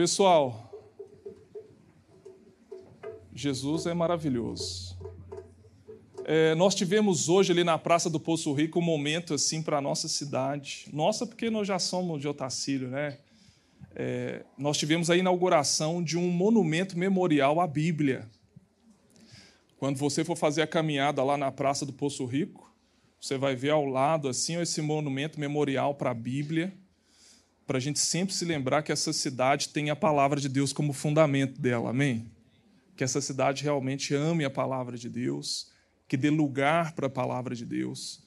Pessoal, Jesus é maravilhoso. É, nós tivemos hoje ali na Praça do Poço Rico um momento assim para a nossa cidade. Nossa, porque nós já somos de Otacílio, né? É, nós tivemos a inauguração de um monumento memorial à Bíblia. Quando você for fazer a caminhada lá na Praça do Poço Rico, você vai ver ao lado assim esse monumento memorial para a Bíblia para a gente sempre se lembrar que essa cidade tem a palavra de Deus como fundamento dela, amém? Que essa cidade realmente ame a palavra de Deus, que dê lugar para a palavra de Deus.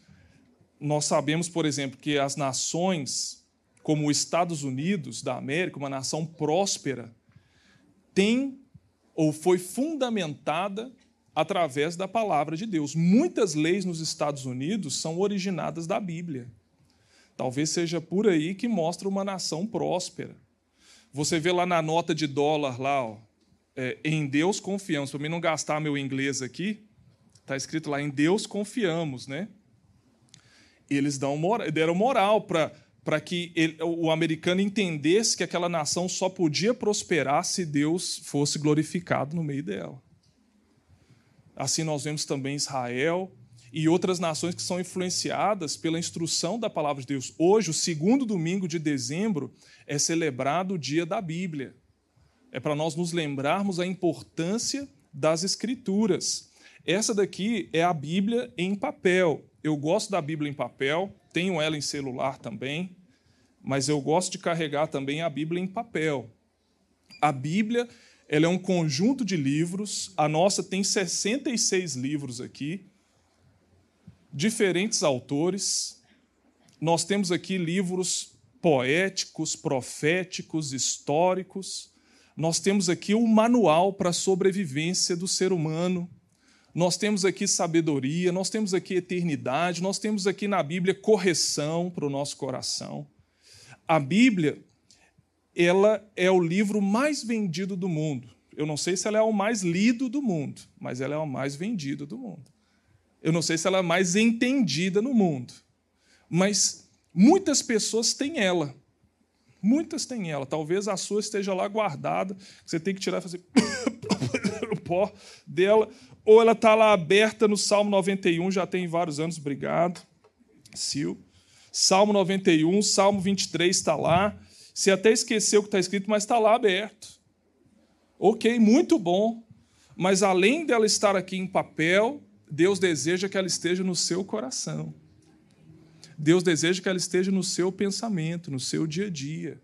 Nós sabemos, por exemplo, que as nações, como os Estados Unidos da América, uma nação próspera, tem ou foi fundamentada através da palavra de Deus. Muitas leis nos Estados Unidos são originadas da Bíblia. Talvez seja por aí que mostra uma nação próspera. Você vê lá na nota de dólar, lá, ó, é, em Deus confiamos. Para mim não gastar meu inglês aqui, está escrito lá, em Deus confiamos, né? Eles dão moral, deram moral para que ele, o americano entendesse que aquela nação só podia prosperar se Deus fosse glorificado no meio dela. Assim nós vemos também Israel, e outras nações que são influenciadas pela instrução da palavra de Deus. Hoje, o segundo domingo de dezembro, é celebrado o dia da Bíblia. É para nós nos lembrarmos a importância das Escrituras. Essa daqui é a Bíblia em papel. Eu gosto da Bíblia em papel, tenho ela em celular também, mas eu gosto de carregar também a Bíblia em papel. A Bíblia ela é um conjunto de livros, a nossa tem 66 livros aqui, diferentes autores. Nós temos aqui livros poéticos, proféticos, históricos. Nós temos aqui o manual para a sobrevivência do ser humano. Nós temos aqui sabedoria, nós temos aqui eternidade, nós temos aqui na Bíblia correção para o nosso coração. A Bíblia, ela é o livro mais vendido do mundo. Eu não sei se ela é o mais lido do mundo, mas ela é o mais vendido do mundo. Eu não sei se ela é mais entendida no mundo, mas muitas pessoas têm ela. Muitas têm ela. Talvez a sua esteja lá guardada, você tem que tirar e fazer o pó dela, ou ela está lá aberta no Salmo 91, já tem vários anos, obrigado, Sil. Salmo 91, Salmo 23 está lá. Você até esqueceu o que está escrito, mas está lá aberto. Ok, muito bom. Mas além dela estar aqui em papel, Deus deseja que ela esteja no seu coração. Deus deseja que ela esteja no seu pensamento, no seu dia a dia.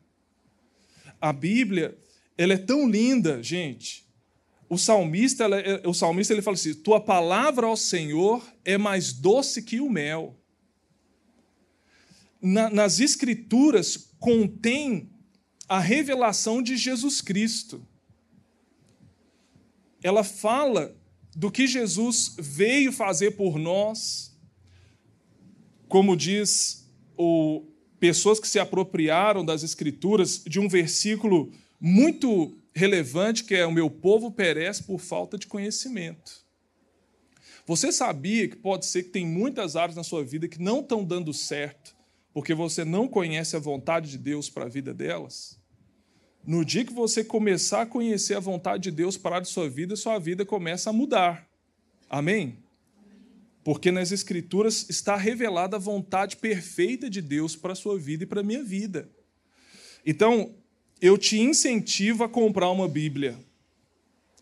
A Bíblia, ela é tão linda, gente. O salmista, é, o salmista ele fala assim: "Tua palavra ao Senhor é mais doce que o mel". Na, nas escrituras contém a revelação de Jesus Cristo. Ela fala do que Jesus veio fazer por nós, como diz o pessoas que se apropriaram das escrituras de um versículo muito relevante que é o meu povo perece por falta de conhecimento. Você sabia que pode ser que tem muitas áreas na sua vida que não estão dando certo porque você não conhece a vontade de Deus para a vida delas? No dia que você começar a conhecer a vontade de Deus para a sua vida, sua vida começa a mudar. Amém? Porque nas Escrituras está revelada a vontade perfeita de Deus para a sua vida e para a minha vida. Então, eu te incentivo a comprar uma Bíblia.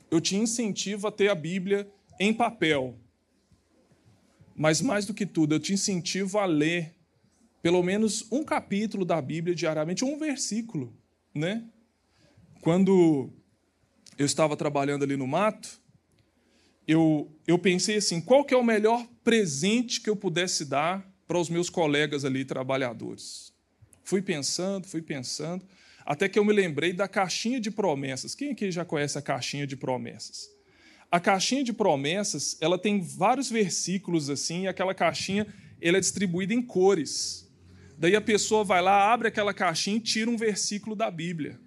Eu te incentivo a ter a Bíblia em papel. Mas mais do que tudo, eu te incentivo a ler pelo menos um capítulo da Bíblia diariamente, um versículo, né? Quando eu estava trabalhando ali no mato, eu, eu pensei assim: qual que é o melhor presente que eu pudesse dar para os meus colegas ali, trabalhadores? Fui pensando, fui pensando, até que eu me lembrei da caixinha de promessas. Quem aqui já conhece a caixinha de promessas? A caixinha de promessas, ela tem vários versículos assim, e aquela caixinha ela é distribuída em cores. Daí a pessoa vai lá, abre aquela caixinha e tira um versículo da Bíblia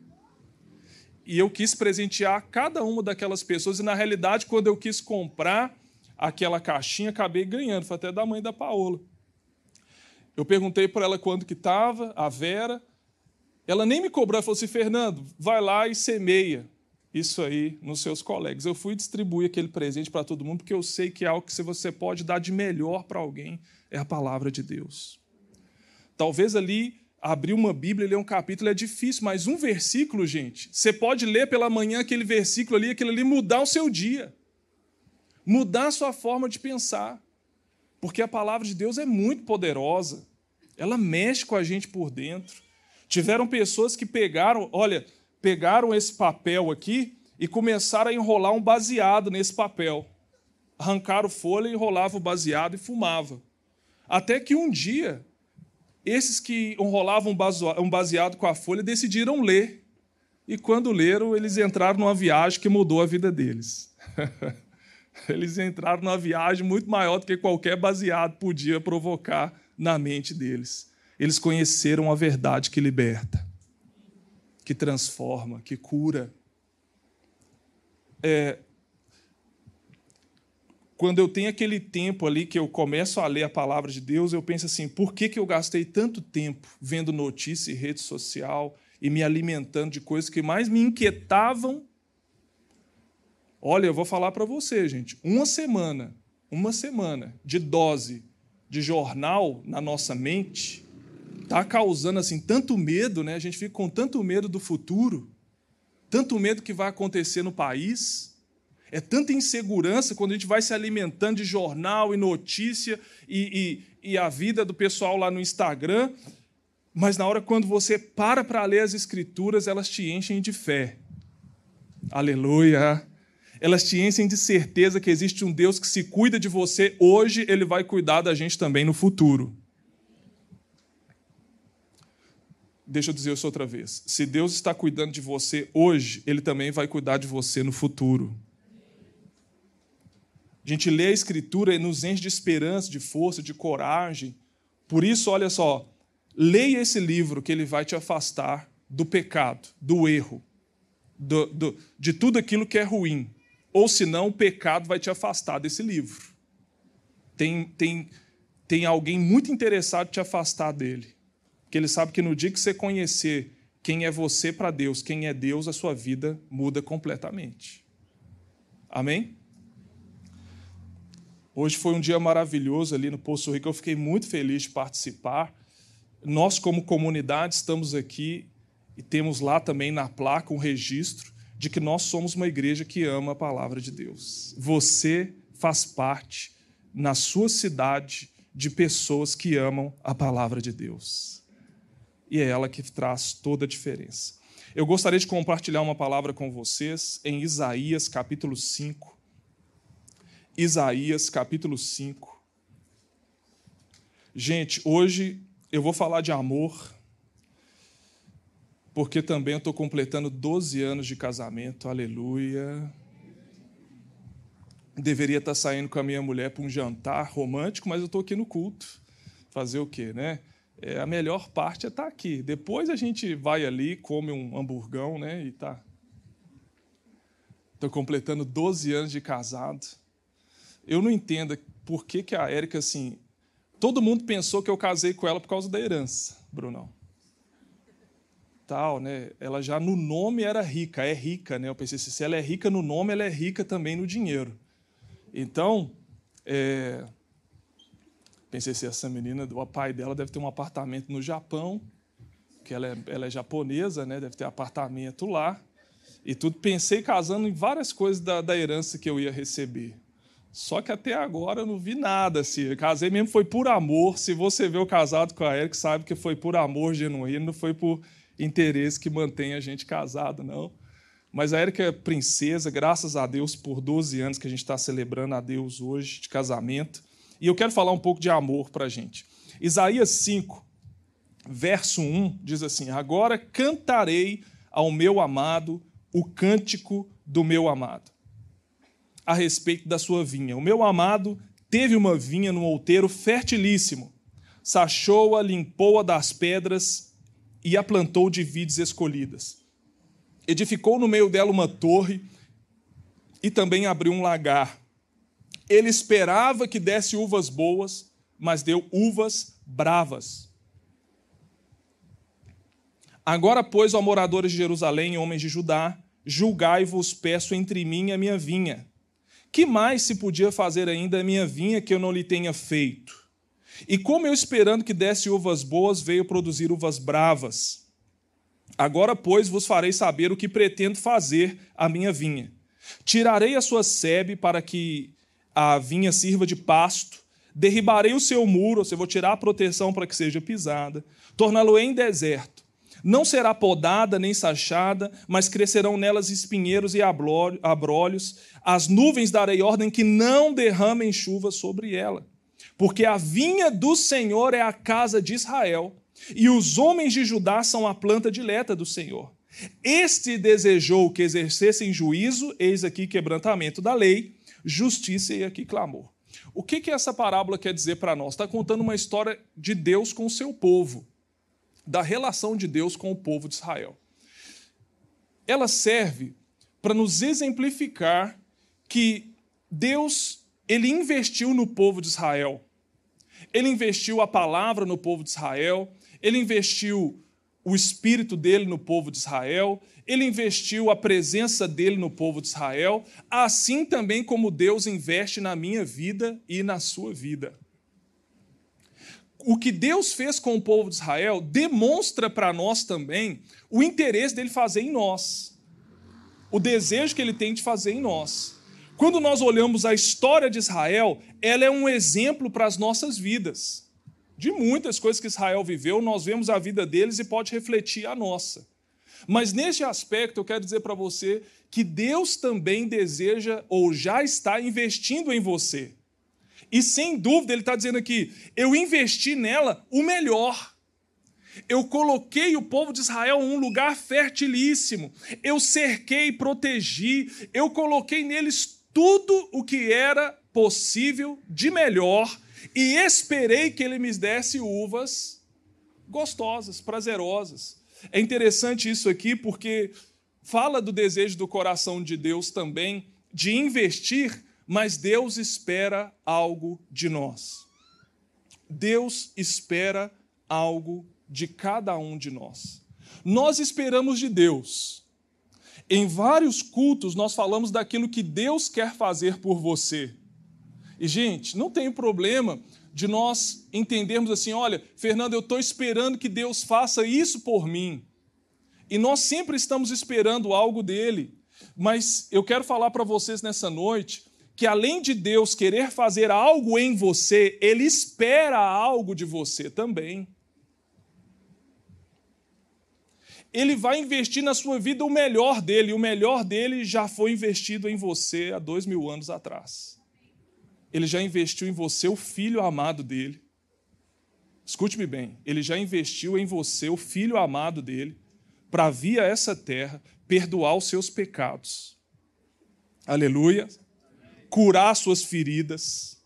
e eu quis presentear cada uma daquelas pessoas. E, na realidade, quando eu quis comprar aquela caixinha, acabei ganhando. Foi até da mãe da Paola. Eu perguntei para ela quando que estava, a Vera. Ela nem me cobrou, ela falou assim: Fernando, vai lá e semeia isso aí nos seus colegas. Eu fui distribuir aquele presente para todo mundo, porque eu sei que é algo que você pode dar de melhor para alguém é a palavra de Deus. Talvez ali abrir uma Bíblia e ler um capítulo é difícil, mas um versículo, gente, você pode ler pela manhã aquele versículo ali, aquele ali mudar o seu dia, mudar a sua forma de pensar, porque a palavra de Deus é muito poderosa, ela mexe com a gente por dentro. Tiveram pessoas que pegaram, olha, pegaram esse papel aqui e começaram a enrolar um baseado nesse papel. Arrancaram folha, enrolavam o baseado e fumava. Até que um dia, esses que enrolavam um baseado com a folha decidiram ler. E quando leram, eles entraram numa viagem que mudou a vida deles. eles entraram numa viagem muito maior do que qualquer baseado podia provocar na mente deles eles conheceram a verdade que liberta, que transforma, que cura. É, quando eu tenho aquele tempo ali que eu começo a ler a palavra de Deus, eu penso assim: por que, que eu gastei tanto tempo vendo notícia e rede social e me alimentando de coisas que mais me inquietavam? Olha, eu vou falar para você, gente, uma semana, uma semana de dose de jornal na nossa mente está causando assim tanto medo, né? A gente fica com tanto medo do futuro, tanto medo que vai acontecer no país. É tanta insegurança quando a gente vai se alimentando de jornal e notícia e, e, e a vida do pessoal lá no Instagram, mas na hora quando você para para ler as escrituras, elas te enchem de fé. Aleluia! Elas te enchem de certeza que existe um Deus que se cuida de você hoje, ele vai cuidar da gente também no futuro. Deixa eu dizer isso outra vez. Se Deus está cuidando de você hoje, Ele também vai cuidar de você no futuro. A gente lê a Escritura e nos enche de esperança, de força, de coragem. Por isso, olha só, leia esse livro que ele vai te afastar do pecado, do erro, do, do, de tudo aquilo que é ruim. Ou senão, o pecado vai te afastar desse livro. Tem, tem, tem alguém muito interessado em te afastar dele que ele sabe que no dia que você conhecer quem é você para Deus, quem é Deus, a sua vida muda completamente. Amém? Hoje foi um dia maravilhoso ali no Poço Rico, eu fiquei muito feliz de participar. Nós, como comunidade, estamos aqui e temos lá também na placa um registro de que nós somos uma igreja que ama a palavra de Deus. Você faz parte, na sua cidade, de pessoas que amam a palavra de Deus e é ela que traz toda a diferença. Eu gostaria de compartilhar uma palavra com vocês em Isaías capítulo 5. Isaías capítulo 5. Gente, hoje eu vou falar de amor, porque também eu estou completando 12 anos de casamento, aleluia. Deveria estar saindo com a minha mulher para um jantar romântico, mas eu estou aqui no culto. Fazer o quê, né? é, a melhor parte é estar tá aqui. Depois a gente vai ali, come um hamburgão, né? E tá. Estou completando 12 anos de casado. Eu não entendo por que, que a Érica, assim. Todo mundo pensou que eu casei com ela por causa da herança, Brunão. Tal, né? Ela já no nome era rica, é rica, né? Eu pensei, se ela é rica no nome, ela é rica também no dinheiro. Então, é, Pensei se essa menina, o pai dela deve ter um apartamento no Japão, que ela é, ela é japonesa, né? deve ter apartamento lá. E tudo. Pensei casando em várias coisas da, da herança que eu ia receber. Só que até agora eu não vi nada. Assim. Eu casei mesmo foi por amor. Se você vê o casado com a Eric, sabe que foi por amor genuíno, não foi por interesse que mantém a gente casado, não. Mas a Erika é princesa, graças a Deus, por 12 anos que a gente está celebrando a Deus hoje de casamento. E eu quero falar um pouco de amor para a gente. Isaías 5, verso 1 diz assim: Agora cantarei ao meu amado o cântico do meu amado, a respeito da sua vinha. O meu amado teve uma vinha no outeiro fertilíssimo, sachou-a, limpou-a das pedras e a plantou de vides escolhidas. Edificou no meio dela uma torre e também abriu um lagar ele esperava que desse uvas boas, mas deu uvas bravas. Agora, pois, ó moradores de Jerusalém e homens de Judá, julgai-vos, peço entre mim e a minha vinha. Que mais se podia fazer ainda a minha vinha que eu não lhe tenha feito? E como eu esperando que desse uvas boas, veio produzir uvas bravas. Agora, pois, vos farei saber o que pretendo fazer à minha vinha. Tirarei a sua sebe para que a vinha sirva de pasto, derribarei o seu muro, ou seja, vou tirar a proteção para que seja pisada, torná-lo em deserto. Não será podada nem sachada, mas crescerão nelas espinheiros e abrolhos. As nuvens darei ordem que não derramem chuva sobre ela. Porque a vinha do Senhor é a casa de Israel, e os homens de Judá são a planta dileta do Senhor. Este desejou que exercessem juízo, eis aqui quebrantamento da lei, justiça e aqui clamor. O que, que essa parábola quer dizer para nós? Está contando uma história de Deus com o seu povo, da relação de Deus com o povo de Israel. Ela serve para nos exemplificar que Deus ele investiu no povo de Israel. Ele investiu a palavra no povo de Israel, ele investiu o espírito dele no povo de Israel, ele investiu a presença dele no povo de Israel, assim também como Deus investe na minha vida e na sua vida. O que Deus fez com o povo de Israel demonstra para nós também o interesse dele fazer em nós, o desejo que ele tem de fazer em nós. Quando nós olhamos a história de Israel, ela é um exemplo para as nossas vidas de muitas coisas que Israel viveu, nós vemos a vida deles e pode refletir a nossa. Mas neste aspecto, eu quero dizer para você que Deus também deseja ou já está investindo em você. E sem dúvida, Ele está dizendo aqui: eu investi nela o melhor. Eu coloquei o povo de Israel em um lugar fertilíssimo. Eu cerquei protegi. Eu coloquei neles tudo o que era possível de melhor e esperei que ele me desse uvas gostosas, prazerosas. É interessante isso aqui porque fala do desejo do coração de Deus também de investir, mas Deus espera algo de nós. Deus espera algo de cada um de nós. Nós esperamos de Deus. Em vários cultos, nós falamos daquilo que Deus quer fazer por você. E, gente, não tem problema de nós entendermos assim: olha, Fernando, eu estou esperando que Deus faça isso por mim. E nós sempre estamos esperando algo dele. Mas eu quero falar para vocês nessa noite que além de Deus querer fazer algo em você, ele espera algo de você também. Ele vai investir na sua vida o melhor dele, e o melhor dele já foi investido em você há dois mil anos atrás ele já investiu em você o filho amado dele. Escute-me bem, ele já investiu em você o filho amado dele para vir a essa terra perdoar os seus pecados. Aleluia. Curar suas feridas.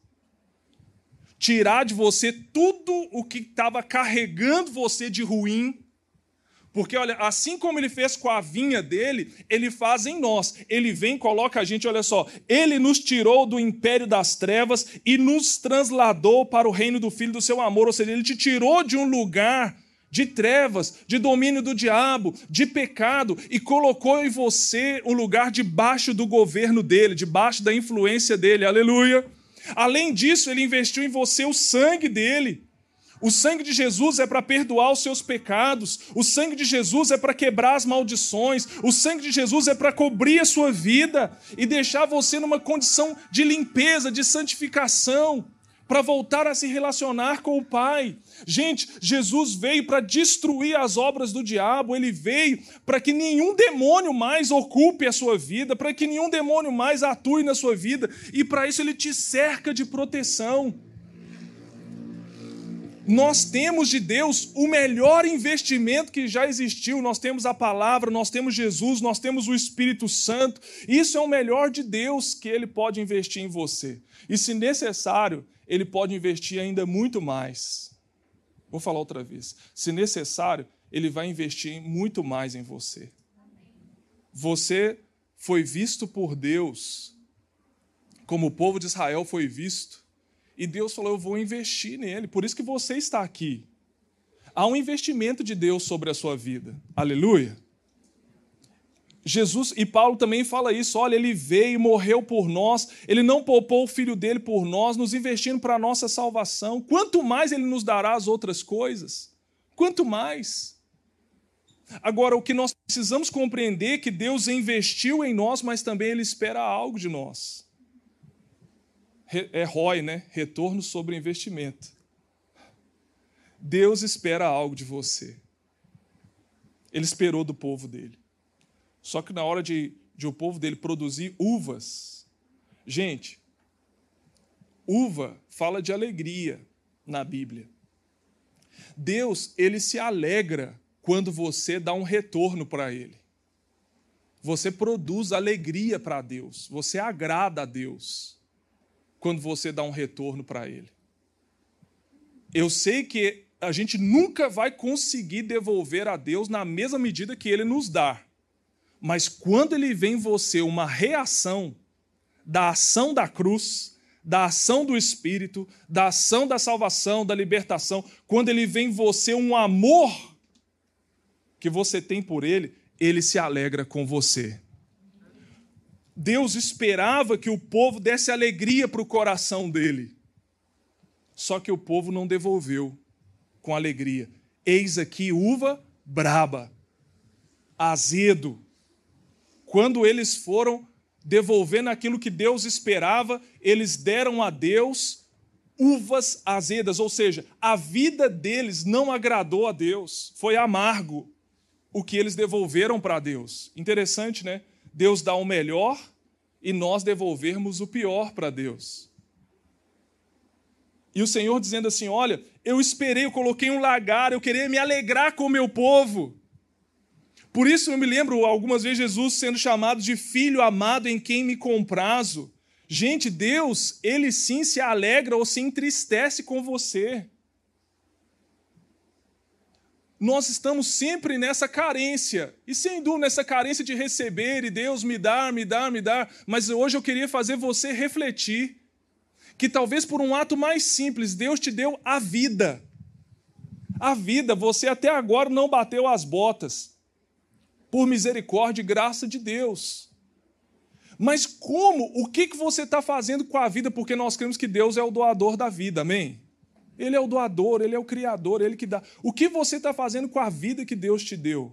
Tirar de você tudo o que estava carregando você de ruim porque, olha, assim como ele fez com a vinha dele, ele faz em nós. Ele vem, coloca a gente, olha só, ele nos tirou do império das trevas e nos transladou para o reino do Filho do seu amor. Ou seja, ele te tirou de um lugar de trevas, de domínio do diabo, de pecado, e colocou em você um lugar debaixo do governo dele, debaixo da influência dele. Aleluia. Além disso, ele investiu em você o sangue dele. O sangue de Jesus é para perdoar os seus pecados, o sangue de Jesus é para quebrar as maldições, o sangue de Jesus é para cobrir a sua vida e deixar você numa condição de limpeza, de santificação, para voltar a se relacionar com o Pai. Gente, Jesus veio para destruir as obras do diabo, ele veio para que nenhum demônio mais ocupe a sua vida, para que nenhum demônio mais atue na sua vida, e para isso ele te cerca de proteção. Nós temos de Deus o melhor investimento que já existiu. Nós temos a palavra, nós temos Jesus, nós temos o Espírito Santo. Isso é o melhor de Deus que ele pode investir em você. E se necessário, ele pode investir ainda muito mais. Vou falar outra vez. Se necessário, ele vai investir muito mais em você. Você foi visto por Deus como o povo de Israel foi visto e Deus falou: Eu vou investir nele. Por isso que você está aqui. há um investimento de Deus sobre a sua vida. Aleluia. Jesus e Paulo também fala isso, olha, ele veio e morreu por nós, ele não poupou o filho dele por nós, nos investindo para a nossa salvação. Quanto mais ele nos dará as outras coisas? Quanto mais? Agora, o que nós precisamos compreender é que Deus investiu em nós, mas também ele espera algo de nós. É ROI, né? Retorno sobre investimento. Deus espera algo de você. Ele esperou do povo dele. Só que na hora de, de o povo dele produzir uvas, gente, uva fala de alegria na Bíblia. Deus, ele se alegra quando você dá um retorno para ele. Você produz alegria para Deus, você agrada a Deus quando você dá um retorno para ele. Eu sei que a gente nunca vai conseguir devolver a Deus na mesma medida que ele nos dá. Mas quando ele vem em você uma reação da ação da cruz, da ação do Espírito, da ação da salvação, da libertação, quando ele vem em você um amor que você tem por ele, ele se alegra com você. Deus esperava que o povo desse alegria para o coração dele. Só que o povo não devolveu com alegria. Eis aqui uva braba, azedo, quando eles foram devolvendo aquilo que Deus esperava, eles deram a Deus uvas azedas, ou seja, a vida deles não agradou a Deus, foi amargo o que eles devolveram para Deus. Interessante, né? Deus dá o melhor e nós devolvermos o pior para Deus. E o Senhor dizendo assim: Olha, eu esperei, eu coloquei um lagar, eu queria me alegrar com o meu povo. Por isso eu me lembro algumas vezes Jesus sendo chamado de filho amado em quem me comprazo. Gente, Deus, ele sim se alegra ou se entristece com você. Nós estamos sempre nessa carência, e sem dúvida nessa carência de receber, e Deus me dar, me dar, me dar, mas hoje eu queria fazer você refletir que talvez por um ato mais simples, Deus te deu a vida. A vida, você até agora não bateu as botas por misericórdia e graça de Deus. Mas como? O que, que você está fazendo com a vida? Porque nós cremos que Deus é o doador da vida, amém? Ele é o doador, ele é o criador, ele que dá. O que você está fazendo com a vida que Deus te deu?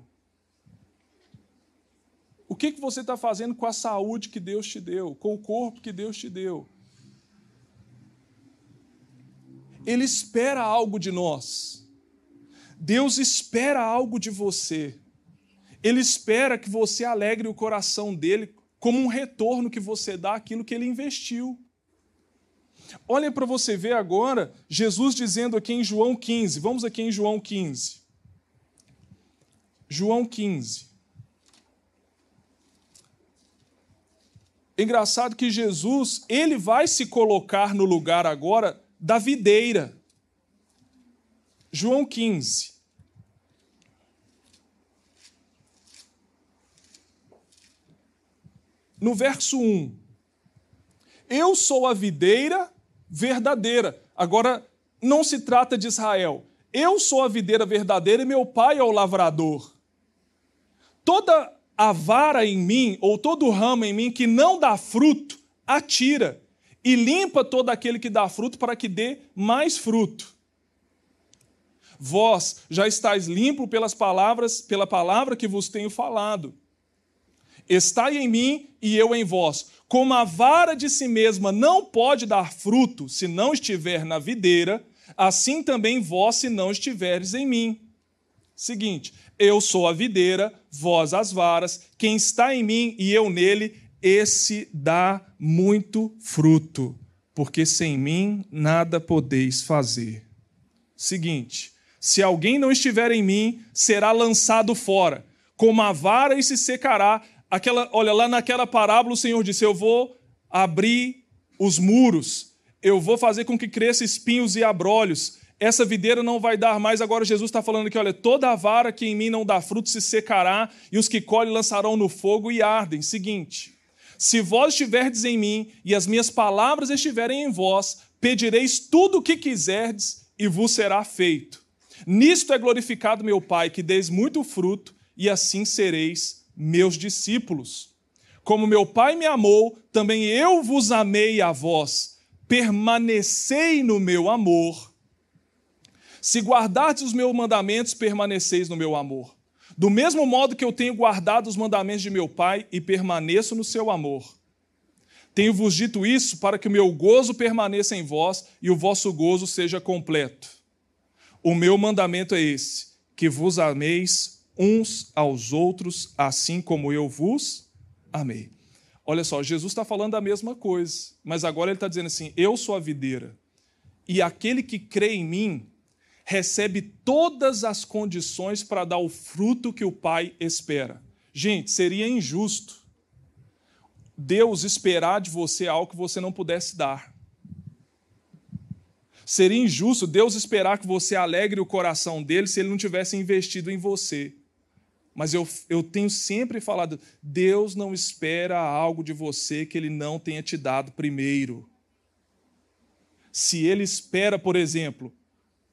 O que, que você está fazendo com a saúde que Deus te deu, com o corpo que Deus te deu? Ele espera algo de nós. Deus espera algo de você. Ele espera que você alegre o coração dele como um retorno que você dá àquilo que ele investiu. Olha para você ver agora Jesus dizendo aqui em João 15. Vamos aqui em João 15. João 15. Engraçado que Jesus, ele vai se colocar no lugar agora da videira. João 15. No verso 1. Eu sou a videira verdadeira. Agora, não se trata de Israel. Eu sou a videira verdadeira e meu pai é o lavrador. Toda a vara em mim, ou todo ramo em mim que não dá fruto, atira e limpa todo aquele que dá fruto para que dê mais fruto. Vós já estáis limpo pelas palavras, pela palavra que vos tenho falado. Estai em mim e eu em vós. Como a vara de si mesma não pode dar fruto se não estiver na videira, assim também vós se não estiveres em mim. Seguinte, eu sou a videira, vós as varas, quem está em mim e eu nele, esse dá muito fruto, porque sem mim nada podeis fazer. Seguinte, se alguém não estiver em mim, será lançado fora, como a vara e se secará, aquela, olha, lá naquela parábola o Senhor disse: Eu vou abrir os muros, eu vou fazer com que cresça espinhos e abrolhos. Essa videira não vai dar mais. Agora Jesus está falando aqui: olha, toda a vara que em mim não dá fruto se secará, e os que colhem lançarão no fogo e ardem. Seguinte: se vós estiverdes em mim e as minhas palavras estiverem em vós, pedireis tudo o que quiserdes e vos será feito. Nisto é glorificado meu Pai, que deis muito fruto, e assim sereis meus discípulos. Como meu Pai me amou, também eu vos amei a vós. Permanecei no meu amor. Se guardardes os meus mandamentos, permaneceis no meu amor. Do mesmo modo que eu tenho guardado os mandamentos de meu Pai e permaneço no seu amor. Tenho-vos dito isso para que o meu gozo permaneça em vós e o vosso gozo seja completo. O meu mandamento é esse: que vos ameis uns aos outros, assim como eu vos amei. Olha só, Jesus está falando a mesma coisa, mas agora ele está dizendo assim: eu sou a videira, e aquele que crê em mim recebe todas as condições para dar o fruto que o Pai espera. Gente, seria injusto Deus esperar de você algo que você não pudesse dar. Seria injusto Deus esperar que você alegre o coração dele se ele não tivesse investido em você. Mas eu, eu tenho sempre falado: Deus não espera algo de você que ele não tenha te dado primeiro. Se ele espera, por exemplo,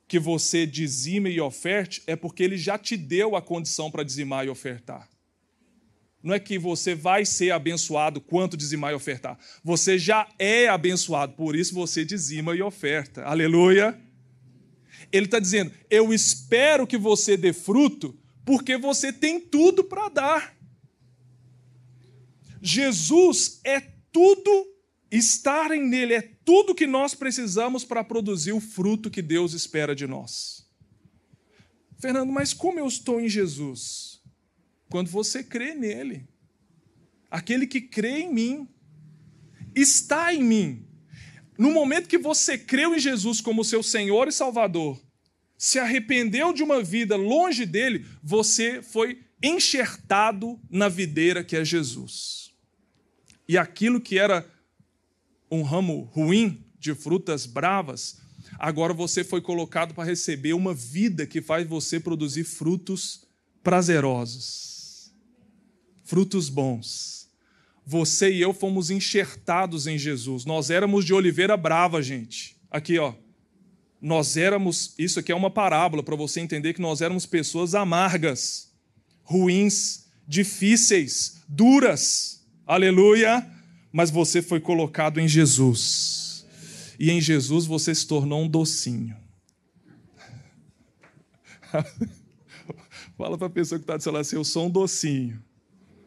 que você dizime e oferte, é porque ele já te deu a condição para dizimar e ofertar. Não é que você vai ser abençoado quanto dizimar e ofertar. Você já é abençoado, por isso você dizima e oferta. Aleluia. Ele está dizendo: Eu espero que você dê fruto, porque você tem tudo para dar. Jesus é tudo, estar nele é tudo que nós precisamos para produzir o fruto que Deus espera de nós. Fernando, mas como eu estou em Jesus? Quando você crê nele. Aquele que crê em mim está em mim. No momento que você creu em Jesus como seu Senhor e Salvador, se arrependeu de uma vida longe dele, você foi enxertado na videira que é Jesus. E aquilo que era um ramo ruim de frutas bravas, agora você foi colocado para receber uma vida que faz você produzir frutos prazerosos frutos bons. Você e eu fomos enxertados em Jesus. Nós éramos de oliveira brava, gente. Aqui, ó. Nós éramos, isso aqui é uma parábola para você entender que nós éramos pessoas amargas, ruins, difíceis, duras. Aleluia! Mas você foi colocado em Jesus. E em Jesus você se tornou um docinho. Fala para a pessoa que está do seu assim: eu sou um docinho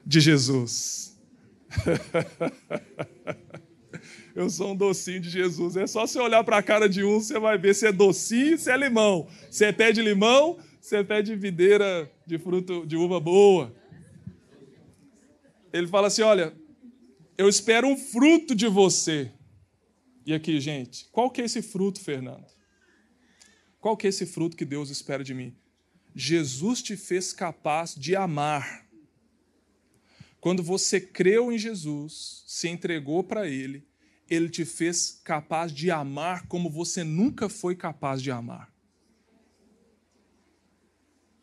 de Jesus. Eu sou um docinho de Jesus. É só você olhar para a cara de um, você vai ver se é docinho, se é limão. Se é pé de limão, se é pé de videira de fruto de uva boa. Ele fala assim: Olha, eu espero um fruto de você. E aqui, gente, qual que é esse fruto, Fernando? Qual que é esse fruto que Deus espera de mim? Jesus te fez capaz de amar. Quando você creu em Jesus, se entregou para Ele, Ele te fez capaz de amar como você nunca foi capaz de amar.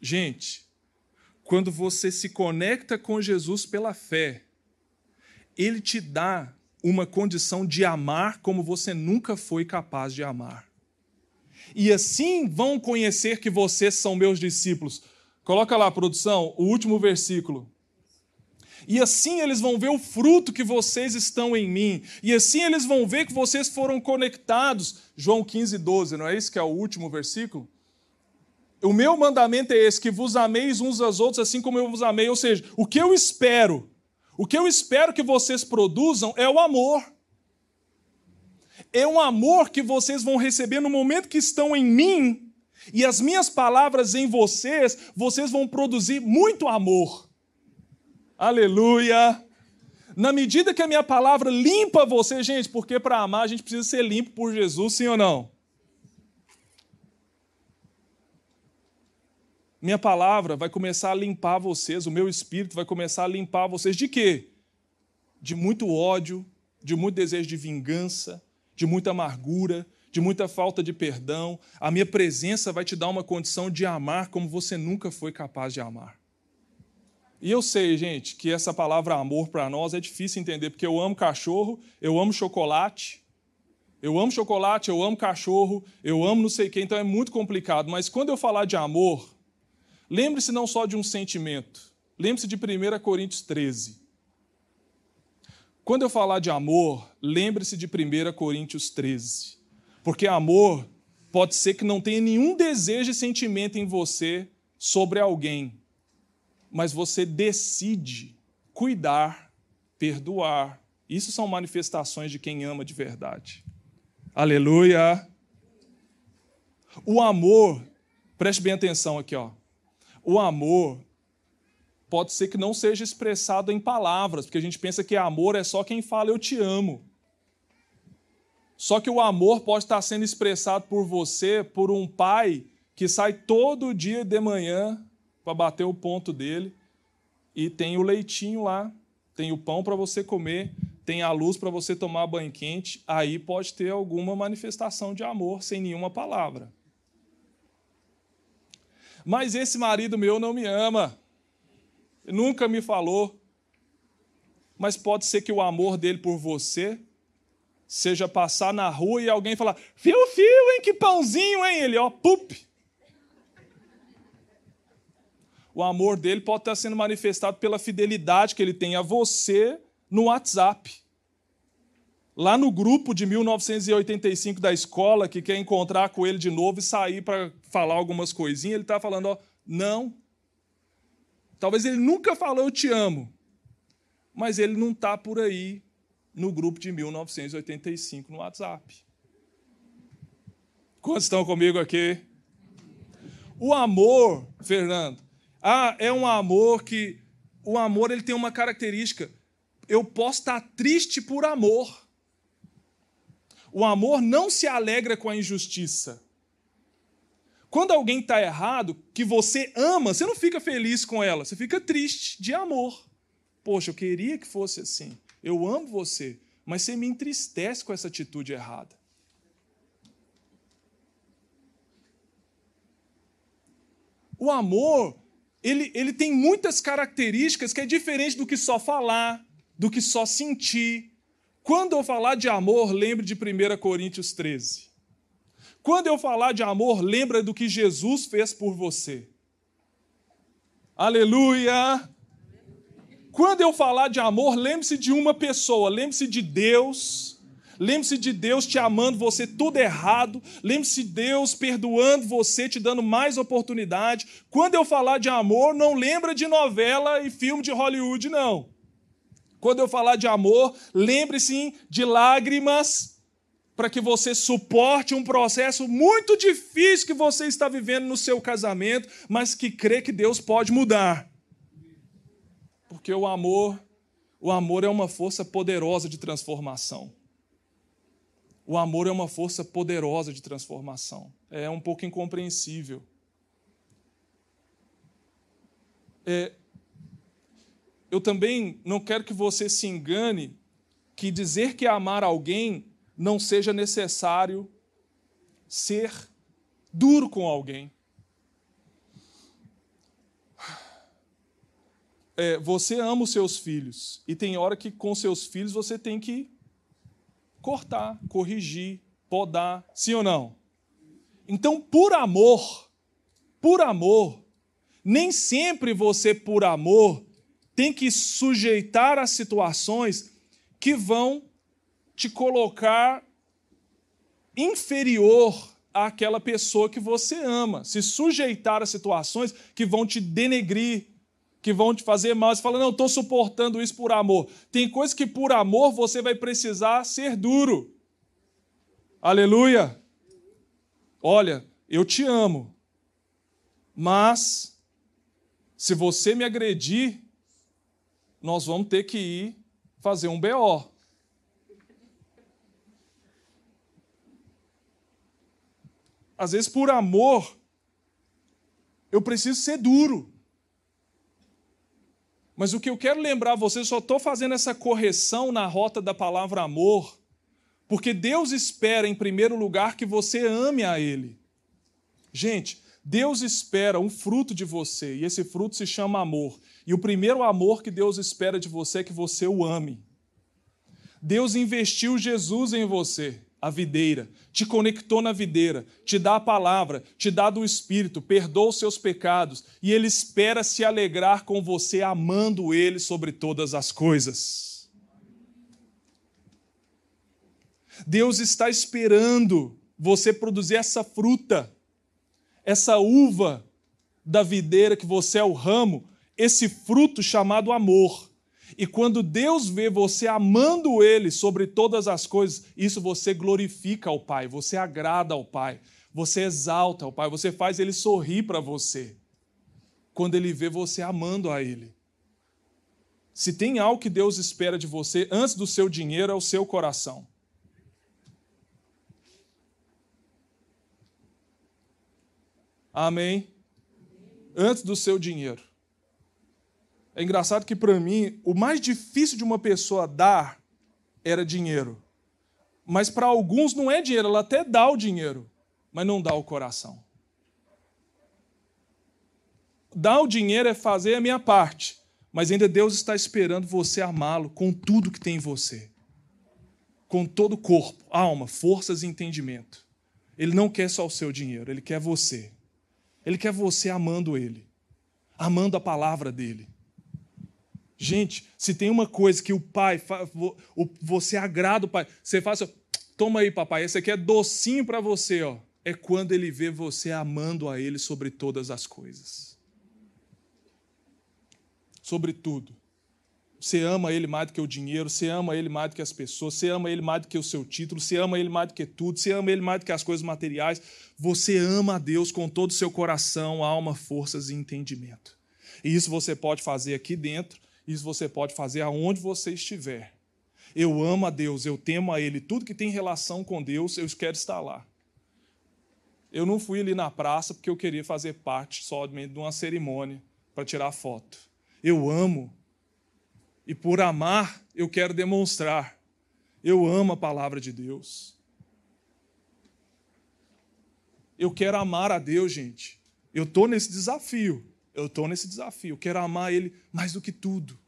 Gente, quando você se conecta com Jesus pela fé, Ele te dá uma condição de amar como você nunca foi capaz de amar. E assim vão conhecer que vocês são meus discípulos. Coloca lá, produção, o último versículo. E assim eles vão ver o fruto que vocês estão em mim. E assim eles vão ver que vocês foram conectados. João 15, 12, não é isso que é o último versículo? O meu mandamento é esse: que vos ameis uns aos outros assim como eu vos amei. Ou seja, o que eu espero, o que eu espero que vocês produzam é o amor. É um amor que vocês vão receber no momento que estão em mim, e as minhas palavras em vocês, vocês vão produzir muito amor. Aleluia! Na medida que a minha palavra limpa você, gente, porque para amar a gente precisa ser limpo por Jesus, sim ou não? Minha palavra vai começar a limpar vocês, o meu espírito vai começar a limpar vocês de quê? De muito ódio, de muito desejo de vingança, de muita amargura, de muita falta de perdão. A minha presença vai te dar uma condição de amar como você nunca foi capaz de amar. E eu sei, gente, que essa palavra amor para nós é difícil entender, porque eu amo cachorro, eu amo chocolate, Eu amo chocolate, eu amo cachorro, eu amo não sei quem, então é muito complicado. Mas quando eu falar de amor, lembre-se não só de um sentimento, lembre-se de 1 Coríntios 13. Quando eu falar de amor, lembre-se de 1 Coríntios 13. Porque amor pode ser que não tenha nenhum desejo e sentimento em você sobre alguém, mas você decide cuidar, perdoar. Isso são manifestações de quem ama de verdade. Aleluia! O amor, preste bem atenção aqui, ó. O amor pode ser que não seja expressado em palavras, porque a gente pensa que amor é só quem fala eu te amo. Só que o amor pode estar sendo expressado por você, por um pai que sai todo dia de manhã para bater o ponto dele e tem o leitinho lá, tem o pão para você comer, tem a luz para você tomar banho quente, aí pode ter alguma manifestação de amor sem nenhuma palavra. Mas esse marido meu não me ama, nunca me falou. Mas pode ser que o amor dele por você seja passar na rua e alguém falar: fio, fio, hein, que pãozinho, hein? Ele, ó, pup. O amor dele pode estar sendo manifestado pela fidelidade que ele tem a você no WhatsApp. Lá no grupo de 1985 da escola, que quer encontrar com ele de novo e sair para falar algumas coisinhas, ele está falando: ó, não. Talvez ele nunca falou eu te amo, mas ele não está por aí no grupo de 1985 no WhatsApp. Quantos estão comigo aqui? O amor, Fernando, ah, é um amor que o amor ele tem uma característica. Eu posso estar triste por amor. O amor não se alegra com a injustiça. Quando alguém está errado, que você ama, você não fica feliz com ela, você fica triste de amor. Poxa, eu queria que fosse assim eu amo você, mas você me entristece com essa atitude errada. O amor, ele, ele tem muitas características que é diferente do que só falar, do que só sentir. Quando eu falar de amor, lembre de 1 Coríntios 13. Quando eu falar de amor, lembra do que Jesus fez por você. Aleluia! Quando eu falar de amor, lembre-se de uma pessoa, lembre-se de Deus. Lembre-se de Deus te amando você tudo errado. Lembre-se de Deus perdoando você, te dando mais oportunidade. Quando eu falar de amor, não lembra de novela e filme de Hollywood, não. Quando eu falar de amor, lembre-se de lágrimas para que você suporte um processo muito difícil que você está vivendo no seu casamento, mas que crê que Deus pode mudar. Porque o amor, o amor é uma força poderosa de transformação. O amor é uma força poderosa de transformação. É um pouco incompreensível. É, eu também não quero que você se engane que dizer que amar alguém não seja necessário ser duro com alguém. é, você ama os seus filhos e tem hora que com seus filhos você tem que cortar, corrigir, podar, sim ou não? Então, por amor, por amor, nem sempre você, por amor, tem que sujeitar as situações que vão te colocar inferior àquela pessoa que você ama. Se sujeitar a situações que vão te denegrir, que vão te fazer mal. Você fala, não, estou suportando isso por amor. Tem coisas que por amor você vai precisar ser duro. Aleluia. Olha, eu te amo, mas se você me agredir, nós vamos ter que ir fazer um BO. Às vezes, por amor, eu preciso ser duro. Mas o que eu quero lembrar a vocês, só estou fazendo essa correção na rota da palavra amor, porque Deus espera, em primeiro lugar, que você ame a Ele. Gente, Deus espera um fruto de você, e esse fruto se chama amor. E o primeiro amor que Deus espera de você é que você o ame. Deus investiu Jesus em você. A videira, te conectou na videira, te dá a palavra, te dá do Espírito, perdoa os seus pecados e Ele espera se alegrar com você, amando Ele sobre todas as coisas. Deus está esperando você produzir essa fruta, essa uva da videira, que você é o ramo, esse fruto chamado amor. E quando Deus vê você amando Ele sobre todas as coisas, isso você glorifica ao Pai, você agrada ao Pai, você exalta ao Pai, você faz Ele sorrir para você. Quando Ele vê você amando a Ele. Se tem algo que Deus espera de você antes do seu dinheiro, é o seu coração. Amém? Antes do seu dinheiro. É engraçado que, para mim, o mais difícil de uma pessoa dar era dinheiro. Mas para alguns não é dinheiro, ela até dá o dinheiro, mas não dá o coração. Dar o dinheiro é fazer a minha parte, mas ainda Deus está esperando você amá-lo com tudo que tem em você. Com todo o corpo, alma, forças e entendimento. Ele não quer só o seu dinheiro, ele quer você. Ele quer você amando ele, amando a palavra dele Gente, se tem uma coisa que o pai, você agrada o pai, você faz, toma aí, papai, esse aqui é docinho para você, ó. É quando ele vê você amando a ele sobre todas as coisas. Sobre tudo. Você ama ele mais do que o dinheiro, você ama ele mais do que as pessoas, você ama ele mais do que o seu título, você ama ele mais do que tudo, você ama ele mais do que as coisas materiais. Você ama a Deus com todo o seu coração, alma, forças e entendimento. E isso você pode fazer aqui dentro isso você pode fazer aonde você estiver. Eu amo a Deus, eu temo a Ele. Tudo que tem relação com Deus, eu quero estar lá. Eu não fui ali na praça porque eu queria fazer parte somente de uma cerimônia para tirar foto. Eu amo. E por amar, eu quero demonstrar. Eu amo a palavra de Deus. Eu quero amar a Deus, gente. Eu estou nesse desafio. Eu estou nesse desafio. Eu quero amar Ele mais do que tudo.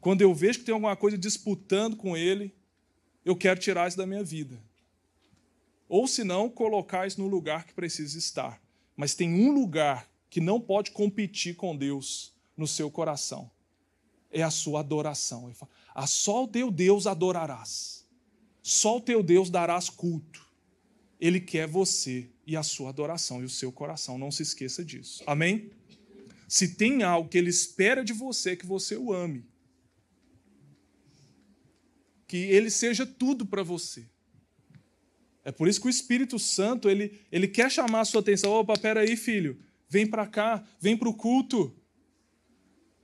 Quando eu vejo que tem alguma coisa disputando com Ele, eu quero tirar isso da minha vida. Ou se não, colocar isso no lugar que precisa estar. Mas tem um lugar que não pode competir com Deus no seu coração. É a sua adoração. Ele fala, ah, só o teu Deus adorarás. Só o teu Deus darás culto. Ele quer você e a sua adoração e o seu coração. Não se esqueça disso. Amém? Se tem algo que ele espera de você, que você o ame. Que ele seja tudo para você. É por isso que o Espírito Santo, ele, ele quer chamar a sua atenção. Opa, peraí, filho. Vem para cá, vem para o culto.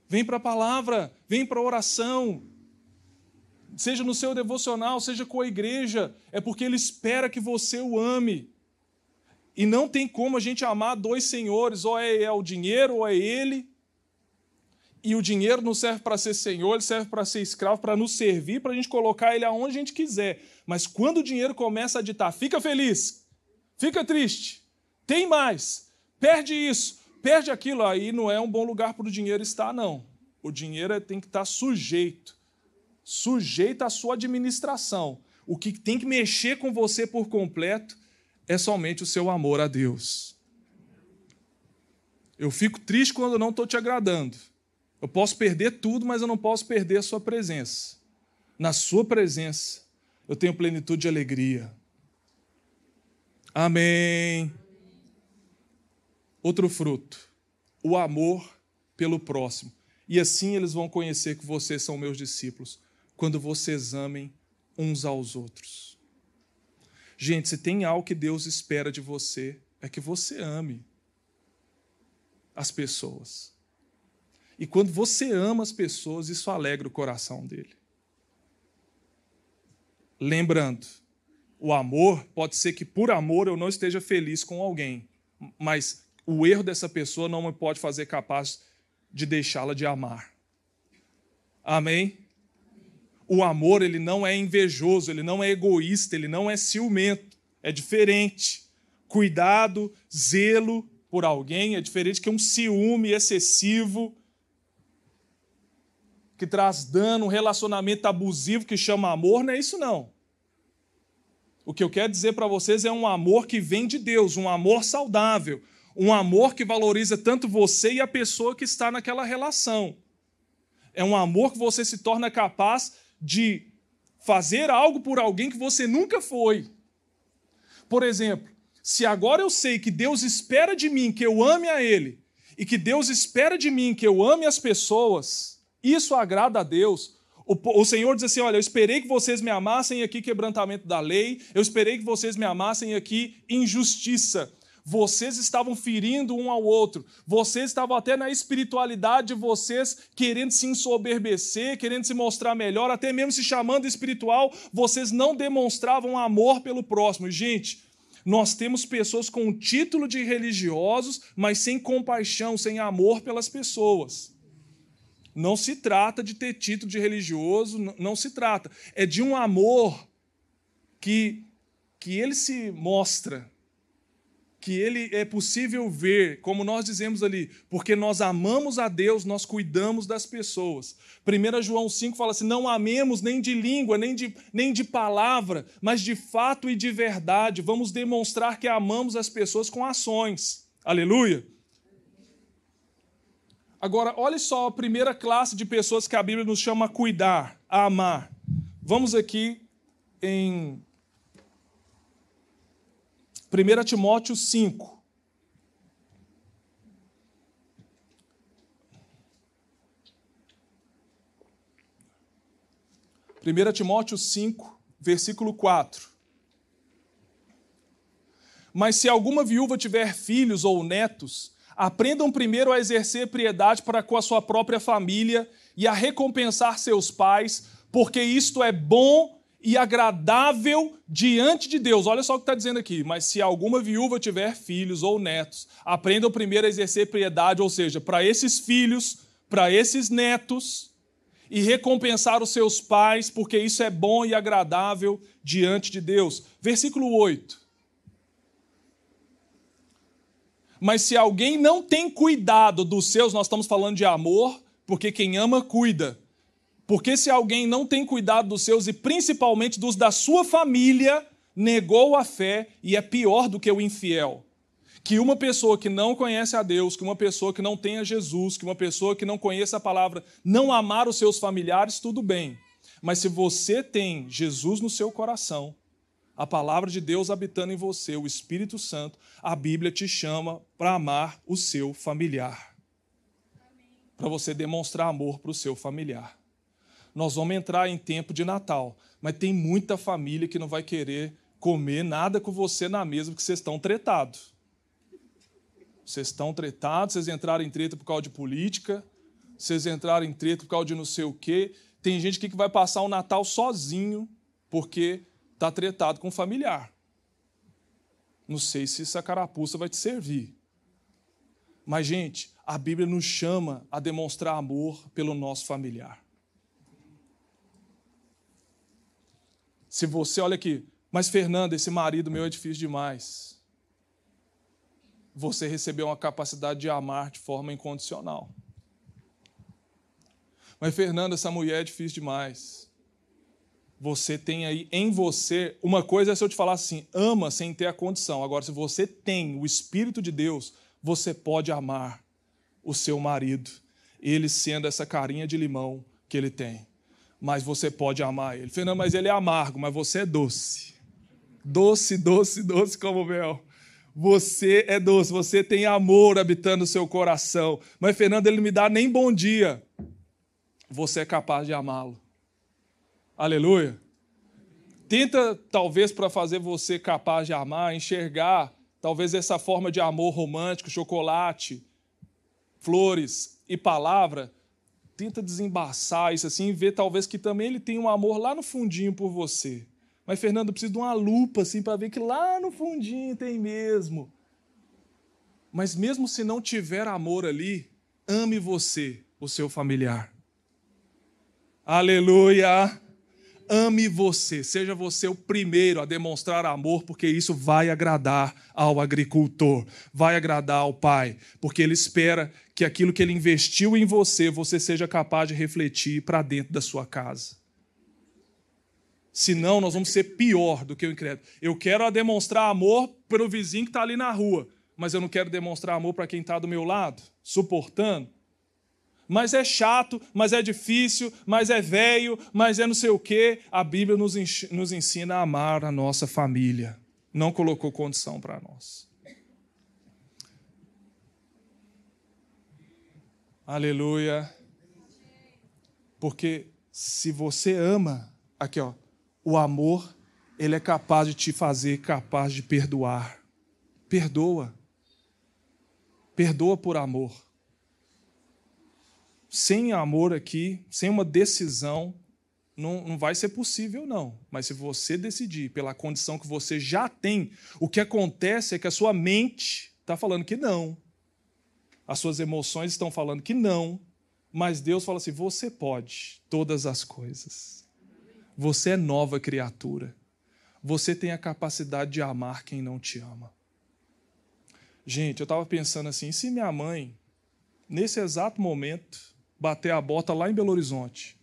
Vem para a palavra, vem para a oração, seja no seu devocional, seja com a igreja, é porque Ele espera que você o ame. E não tem como a gente amar dois senhores, ou é, é o dinheiro ou é Ele. E o dinheiro não serve para ser senhor, ele serve para ser escravo, para nos servir, para a gente colocar ele aonde a gente quiser. Mas quando o dinheiro começa a ditar, fica feliz, fica triste, tem mais, perde isso, perde aquilo, aí não é um bom lugar para o dinheiro estar, não. O dinheiro tem que estar sujeito sujeita à sua administração. O que tem que mexer com você por completo é somente o seu amor a Deus. Eu fico triste quando não estou te agradando. Eu posso perder tudo, mas eu não posso perder a sua presença. Na sua presença, eu tenho plenitude de alegria. Amém. Outro fruto, o amor pelo próximo. E assim eles vão conhecer que vocês são meus discípulos quando vocês amem uns aos outros. Gente, se tem algo que Deus espera de você, é que você ame as pessoas. E quando você ama as pessoas, isso alegra o coração dele. Lembrando, o amor pode ser que por amor eu não esteja feliz com alguém, mas o erro dessa pessoa não me pode fazer capaz de deixá-la de amar. Amém? O amor ele não é invejoso, ele não é egoísta, ele não é ciumento, é diferente. Cuidado, zelo por alguém é diferente que um ciúme excessivo que traz dano, um relacionamento abusivo que chama amor, não é isso não. O que eu quero dizer para vocês é um amor que vem de Deus, um amor saudável, um amor que valoriza tanto você e a pessoa que está naquela relação. É um amor que você se torna capaz de fazer algo por alguém que você nunca foi. Por exemplo, se agora eu sei que Deus espera de mim que eu ame a Ele, e que Deus espera de mim que eu ame as pessoas, isso agrada a Deus. O, o Senhor diz assim: Olha, eu esperei que vocês me amassem aqui, quebrantamento da lei, eu esperei que vocês me amassem aqui, injustiça. Vocês estavam ferindo um ao outro. Vocês estavam até na espiritualidade de vocês, querendo se ensoberbecer, querendo se mostrar melhor, até mesmo se chamando espiritual. Vocês não demonstravam amor pelo próximo. Gente, nós temos pessoas com o título de religiosos, mas sem compaixão, sem amor pelas pessoas. Não se trata de ter título de religioso, não se trata. É de um amor que, que ele se mostra que ele é possível ver, como nós dizemos ali, porque nós amamos a Deus, nós cuidamos das pessoas. 1 João 5 fala assim: não amemos nem de língua, nem de, nem de palavra, mas de fato e de verdade. Vamos demonstrar que amamos as pessoas com ações. Aleluia. Agora, olhe só a primeira classe de pessoas que a Bíblia nos chama a cuidar, a amar. Vamos aqui em 1 Timóteo 5. Primeira Timóteo 5, versículo 4. Mas se alguma viúva tiver filhos ou netos, aprendam primeiro a exercer piedade para com a sua própria família e a recompensar seus pais, porque isto é bom e agradável diante de Deus. Olha só o que está dizendo aqui. Mas se alguma viúva tiver filhos ou netos, aprendam primeiro a exercer piedade, ou seja, para esses filhos, para esses netos, e recompensar os seus pais, porque isso é bom e agradável diante de Deus. Versículo 8. Mas se alguém não tem cuidado dos seus, nós estamos falando de amor, porque quem ama cuida. Porque se alguém não tem cuidado dos seus e principalmente dos da sua família, negou a fé e é pior do que o infiel. Que uma pessoa que não conhece a Deus, que uma pessoa que não tenha Jesus, que uma pessoa que não conheça a palavra, não amar os seus familiares, tudo bem. Mas se você tem Jesus no seu coração, a palavra de Deus habitando em você, o Espírito Santo, a Bíblia te chama para amar o seu familiar. Para você demonstrar amor para o seu familiar nós vamos entrar em tempo de Natal. Mas tem muita família que não vai querer comer nada com você na mesa porque vocês estão tretados. Vocês estão tretados, vocês entraram em treta por causa de política, vocês entraram em treta por causa de não sei o quê. Tem gente que vai passar o Natal sozinho porque está tretado com um familiar. Não sei se essa carapuça vai te servir. Mas, gente, a Bíblia nos chama a demonstrar amor pelo nosso familiar. Se você, olha aqui, mas Fernanda, esse marido meu é difícil demais. Você recebeu uma capacidade de amar de forma incondicional. Mas Fernanda, essa mulher é difícil demais. Você tem aí em você, uma coisa é se eu te falar assim, ama sem ter a condição. Agora, se você tem o Espírito de Deus, você pode amar o seu marido, ele sendo essa carinha de limão que ele tem mas você pode amar ele. Fernando, mas ele é amargo, mas você é doce. Doce, doce, doce como mel. Você é doce, você tem amor habitando o seu coração. Mas, Fernando, ele não me dá nem bom dia. Você é capaz de amá-lo. Aleluia. Tenta, talvez, para fazer você capaz de amar, enxergar, talvez, essa forma de amor romântico, chocolate, flores e palavra, tenta desembaçar isso assim e ver talvez que também ele tem um amor lá no fundinho por você. Mas, Fernando, precisa de uma lupa assim para ver que lá no fundinho tem mesmo. Mas mesmo se não tiver amor ali, ame você, o seu familiar. Aleluia! Ame você, seja você o primeiro a demonstrar amor, porque isso vai agradar ao agricultor, vai agradar ao pai, porque ele espera que aquilo que ele investiu em você, você seja capaz de refletir para dentro da sua casa. Senão, nós vamos ser pior do que o incrédulo. Eu quero demonstrar amor pelo vizinho que está ali na rua, mas eu não quero demonstrar amor para quem está do meu lado, suportando. Mas é chato, mas é difícil, mas é velho, mas é não sei o quê. A Bíblia nos, nos ensina a amar a nossa família. Não colocou condição para nós. Aleluia. Porque se você ama, aqui ó, o amor, ele é capaz de te fazer capaz de perdoar. Perdoa. Perdoa por amor. Sem amor aqui, sem uma decisão, não, não vai ser possível, não. Mas se você decidir pela condição que você já tem, o que acontece é que a sua mente está falando que não. As suas emoções estão falando que não. Mas Deus fala assim: você pode todas as coisas. Você é nova criatura. Você tem a capacidade de amar quem não te ama. Gente, eu estava pensando assim: se minha mãe, nesse exato momento, bater a bota lá em Belo Horizonte,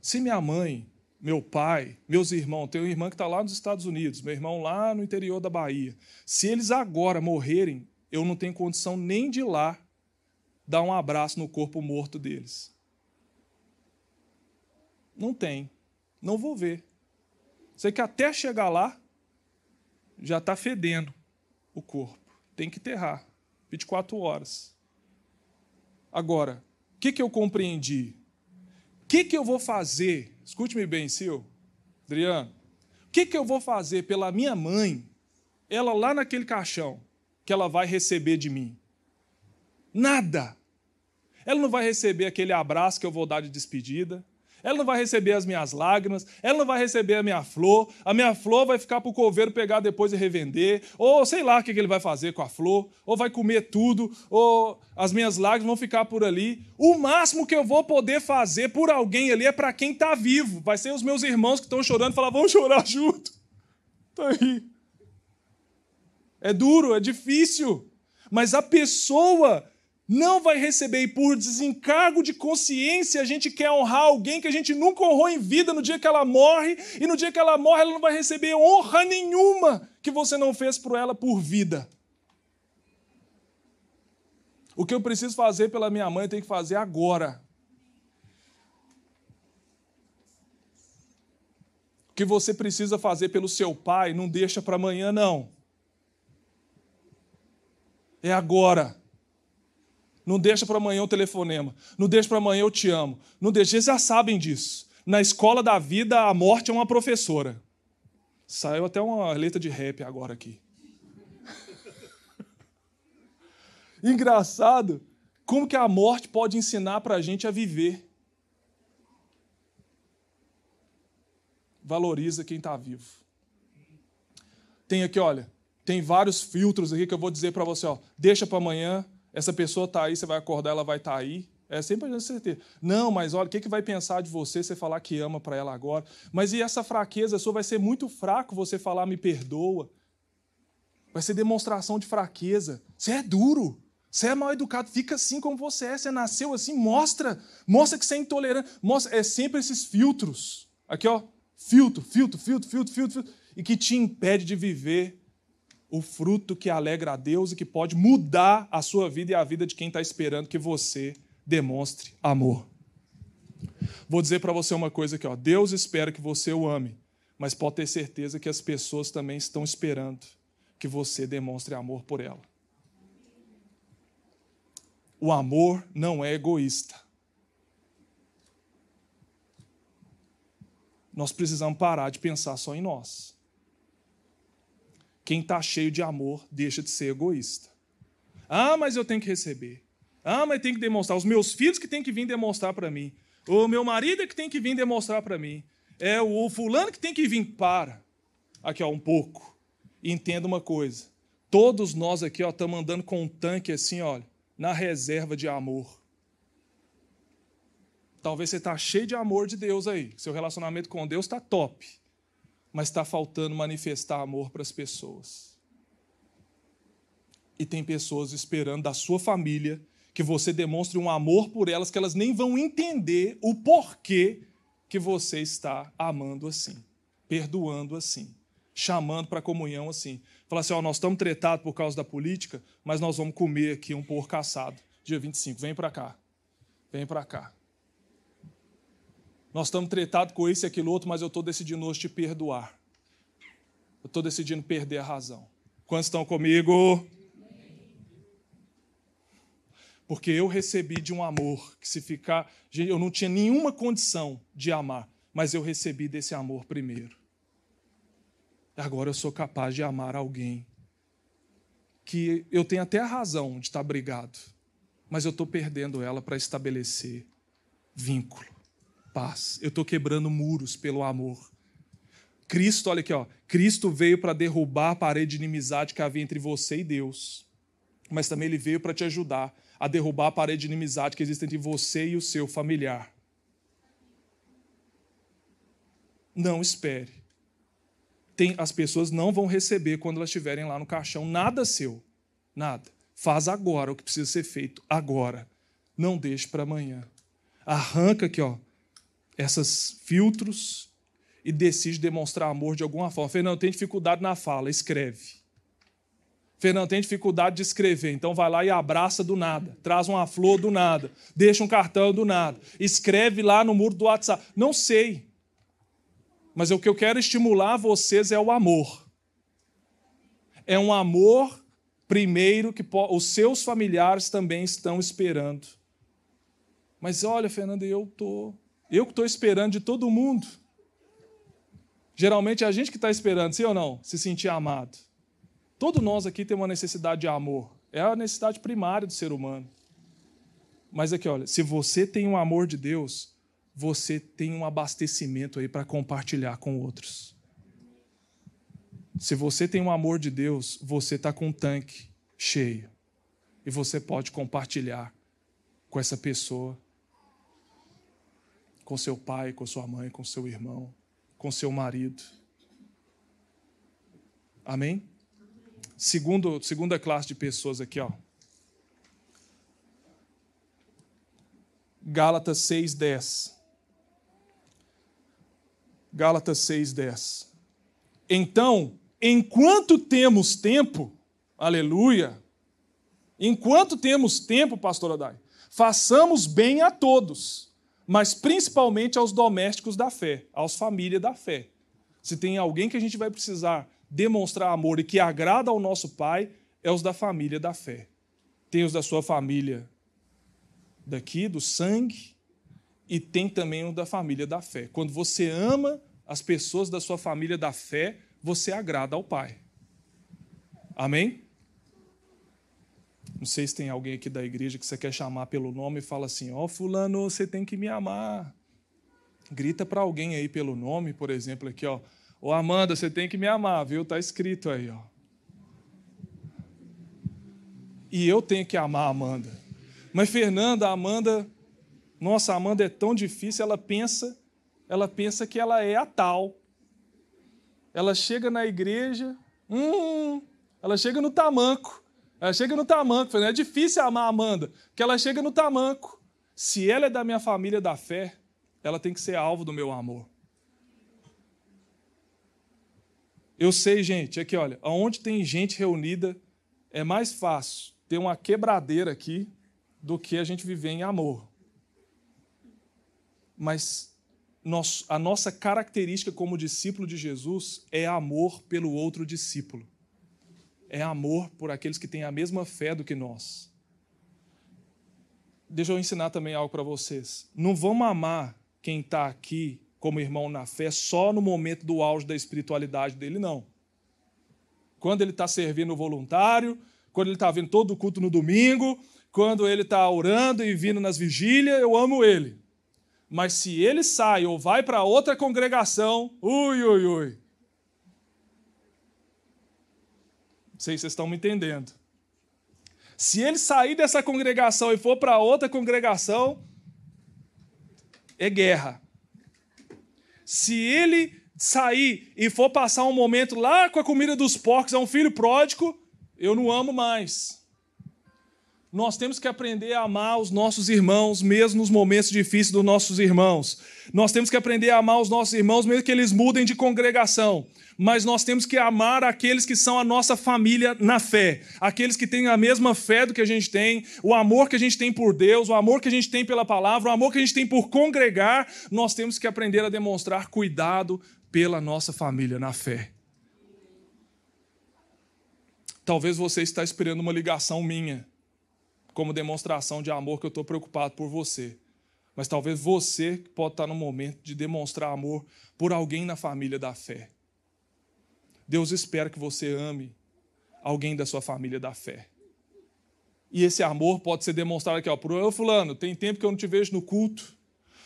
se minha mãe, meu pai, meus irmãos, tem um irmão que está lá nos Estados Unidos, meu irmão lá no interior da Bahia, se eles agora morrerem, eu não tenho condição nem de ir lá dar um abraço no corpo morto deles. Não tem. Não vou ver. Sei que até chegar lá, já está fedendo o corpo. Tem que enterrar. 24 horas. Agora, o que, que eu compreendi? O que, que eu vou fazer? Escute-me bem, Sil, Adriano. O que, que eu vou fazer pela minha mãe, ela lá naquele caixão, que ela vai receber de mim? Nada. Ela não vai receber aquele abraço que eu vou dar de despedida ela não vai receber as minhas lágrimas, ela não vai receber a minha flor, a minha flor vai ficar para o coveiro pegar depois e revender, ou sei lá o que ele vai fazer com a flor, ou vai comer tudo, ou as minhas lágrimas vão ficar por ali. O máximo que eu vou poder fazer por alguém ali é para quem está vivo, vai ser os meus irmãos que estão chorando e falar: vamos chorar junto. Está aí. É duro, é difícil, mas a pessoa não vai receber. E por desencargo de consciência, a gente quer honrar alguém que a gente nunca honrou em vida no dia que ela morre, e no dia que ela morre, ela não vai receber honra nenhuma que você não fez por ela por vida. O que eu preciso fazer pela minha mãe, eu tenho que fazer agora. O que você precisa fazer pelo seu pai, não deixa para amanhã, não. É agora. Não deixa para amanhã o telefonema. Não deixa para amanhã eu te amo. Não deixa. Eles já sabem disso. Na escola da vida, a morte é uma professora. Saiu até uma letra de rap agora aqui. Engraçado como que a morte pode ensinar para a gente a viver. Valoriza quem está vivo. Tem aqui, olha, tem vários filtros aqui que eu vou dizer para você, ó. Deixa para amanhã, essa pessoa está aí, você vai acordar, ela vai estar tá aí. É sempre a certeza. Não, mas olha, o que, que vai pensar de você você falar que ama para ela agora? Mas e essa fraqueza sua vai ser muito fraco você falar me perdoa? Vai ser demonstração de fraqueza. Você é duro. Você é mal educado, fica assim como você é. Você nasceu assim, mostra. Mostra que você é intolerante. Mostra, é sempre esses filtros. Aqui, ó. Filtro, filtro, filtro, filtro, filtro. filtro e que te impede de viver o fruto que alegra a Deus e que pode mudar a sua vida e a vida de quem está esperando que você demonstre amor. Vou dizer para você uma coisa aqui: ó. Deus espera que você o ame, mas pode ter certeza que as pessoas também estão esperando que você demonstre amor por ela. O amor não é egoísta. Nós precisamos parar de pensar só em nós. Quem está cheio de amor deixa de ser egoísta. Ah, mas eu tenho que receber. Ah, mas tem que demonstrar. Os meus filhos que têm que vir demonstrar para mim. O meu marido é que tem que vir demonstrar para mim. É o fulano que tem que vir. Para. Aqui, ó, um pouco. E entenda uma coisa. Todos nós aqui estamos andando com um tanque assim, olha, na reserva de amor. Talvez você está cheio de amor de Deus aí. Seu relacionamento com Deus está top mas está faltando manifestar amor para as pessoas. E tem pessoas esperando da sua família que você demonstre um amor por elas que elas nem vão entender o porquê que você está amando assim, perdoando assim, chamando para comunhão assim. Fala assim: ó, nós estamos tretados por causa da política, mas nós vamos comer aqui um porco assado, dia 25. Vem para cá. Vem para cá. Nós estamos tretados com esse e aquilo outro, mas eu estou decidindo hoje te perdoar. Eu estou decidindo perder a razão. Quantos estão comigo? Porque eu recebi de um amor que se ficar. Eu não tinha nenhuma condição de amar, mas eu recebi desse amor primeiro. Agora eu sou capaz de amar alguém que eu tenho até a razão de estar brigado, mas eu estou perdendo ela para estabelecer vínculo, paz. Eu estou quebrando muros pelo amor. Cristo, olha aqui, ó, Cristo veio para derrubar a parede de inimizade que havia entre você e Deus, mas também ele veio para te ajudar a derrubar a parede de inimizade que existe entre você e o seu familiar. Não espere. Tem, as pessoas não vão receber quando elas estiverem lá no caixão nada seu. Nada. Faz agora o que precisa ser feito. Agora. Não deixe para amanhã. Arranca aqui, ó, esses filtros e decide demonstrar amor de alguma forma. Fernando, tem dificuldade na fala, escreve. Fernando tem dificuldade de escrever, então vai lá e abraça do nada, traz uma flor do nada, deixa um cartão do nada, escreve lá no muro do WhatsApp. Não sei, mas o que eu quero estimular vocês é o amor. É um amor, primeiro, que os seus familiares também estão esperando. Mas olha, Fernando, eu tô, eu que estou esperando de todo mundo. Geralmente é a gente que está esperando, sim ou não? Se sentir amado. Todo nós aqui tem uma necessidade de amor. É a necessidade primária do ser humano. Mas aqui, olha, se você tem um amor de Deus, você tem um abastecimento aí para compartilhar com outros. Se você tem um amor de Deus, você está com um tanque cheio. E você pode compartilhar com essa pessoa, com seu pai, com sua mãe, com seu irmão, com seu marido. Amém? Segundo, segunda classe de pessoas aqui, ó. Gálatas 6:10. Gálatas 6:10. Então, enquanto temos tempo, aleluia, enquanto temos tempo, pastor Adai, façamos bem a todos, mas principalmente aos domésticos da fé, aos famílias da fé. Se tem alguém que a gente vai precisar demonstrar amor e que agrada ao nosso Pai é os da família da fé. Tem os da sua família daqui, do sangue, e tem também o da família da fé. Quando você ama as pessoas da sua família da fé, você agrada ao Pai. Amém? Não sei se tem alguém aqui da igreja que você quer chamar pelo nome e fala assim: Ó, oh, Fulano, você tem que me amar. Grita para alguém aí pelo nome, por exemplo, aqui, ó. Ô Amanda, você tem que me amar, viu? Está escrito aí, ó. E eu tenho que amar a Amanda. Mas Fernanda, a Amanda, nossa, a Amanda é tão difícil, ela pensa, ela pensa que ela é a tal. Ela chega na igreja, hum, ela chega no tamanco. Ela chega no tamanco. É difícil amar a Amanda, porque ela chega no tamanco. Se ela é da minha família da fé, ela tem que ser alvo do meu amor. Eu sei, gente, aqui, olha, onde tem gente reunida, é mais fácil ter uma quebradeira aqui do que a gente viver em amor. Mas a nossa característica como discípulo de Jesus é amor pelo outro discípulo. É amor por aqueles que têm a mesma fé do que nós. Deixa eu ensinar também algo para vocês. Não vamos amar quem está aqui como irmão na fé só no momento do auge da espiritualidade dele, não. Quando ele está servindo voluntário, quando ele está vindo todo o culto no domingo, quando ele está orando e vindo nas vigílias, eu amo ele. Mas se ele sai ou vai para outra congregação, ui, ui, ui. Não sei se vocês estão me entendendo. Se ele sair dessa congregação e for para outra congregação, é guerra. Se ele sair e for passar um momento lá com a comida dos porcos, é um filho pródigo, eu não amo mais. Nós temos que aprender a amar os nossos irmãos, mesmo nos momentos difíceis dos nossos irmãos. Nós temos que aprender a amar os nossos irmãos, mesmo que eles mudem de congregação. Mas nós temos que amar aqueles que são a nossa família na fé, aqueles que têm a mesma fé do que a gente tem, o amor que a gente tem por Deus, o amor que a gente tem pela palavra, o amor que a gente tem por congregar. Nós temos que aprender a demonstrar cuidado pela nossa família na fé. Talvez você está esperando uma ligação minha como demonstração de amor que eu estou preocupado por você. Mas talvez você pode estar no momento de demonstrar amor por alguém na família da fé. Deus espera que você ame alguém da sua família da fé. E esse amor pode ser demonstrado aqui, ó, por eu, fulano, tem tempo que eu não te vejo no culto.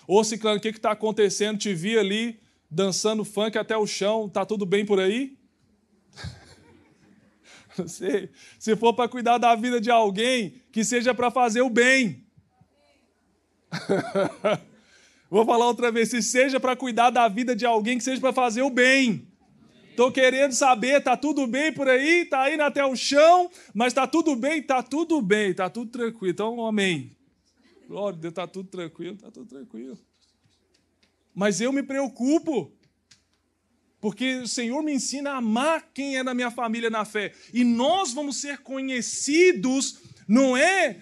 Ou ciclano, o que está acontecendo? Te vi ali dançando funk até o chão, tá tudo bem por aí? Não sei. Se for para cuidar da vida de alguém, que seja para fazer o bem. Vou falar outra vez, se seja para cuidar da vida de alguém, que seja para fazer o bem. Estou querendo saber, tá tudo bem por aí? Tá indo até o chão, mas tá tudo bem? Tá tudo bem, tá tudo tranquilo. Então, amém. Glória a Deus, tá tudo tranquilo, tá tudo tranquilo. Mas eu me preocupo. Porque o Senhor me ensina a amar quem é da minha família na fé. E nós vamos ser conhecidos, não é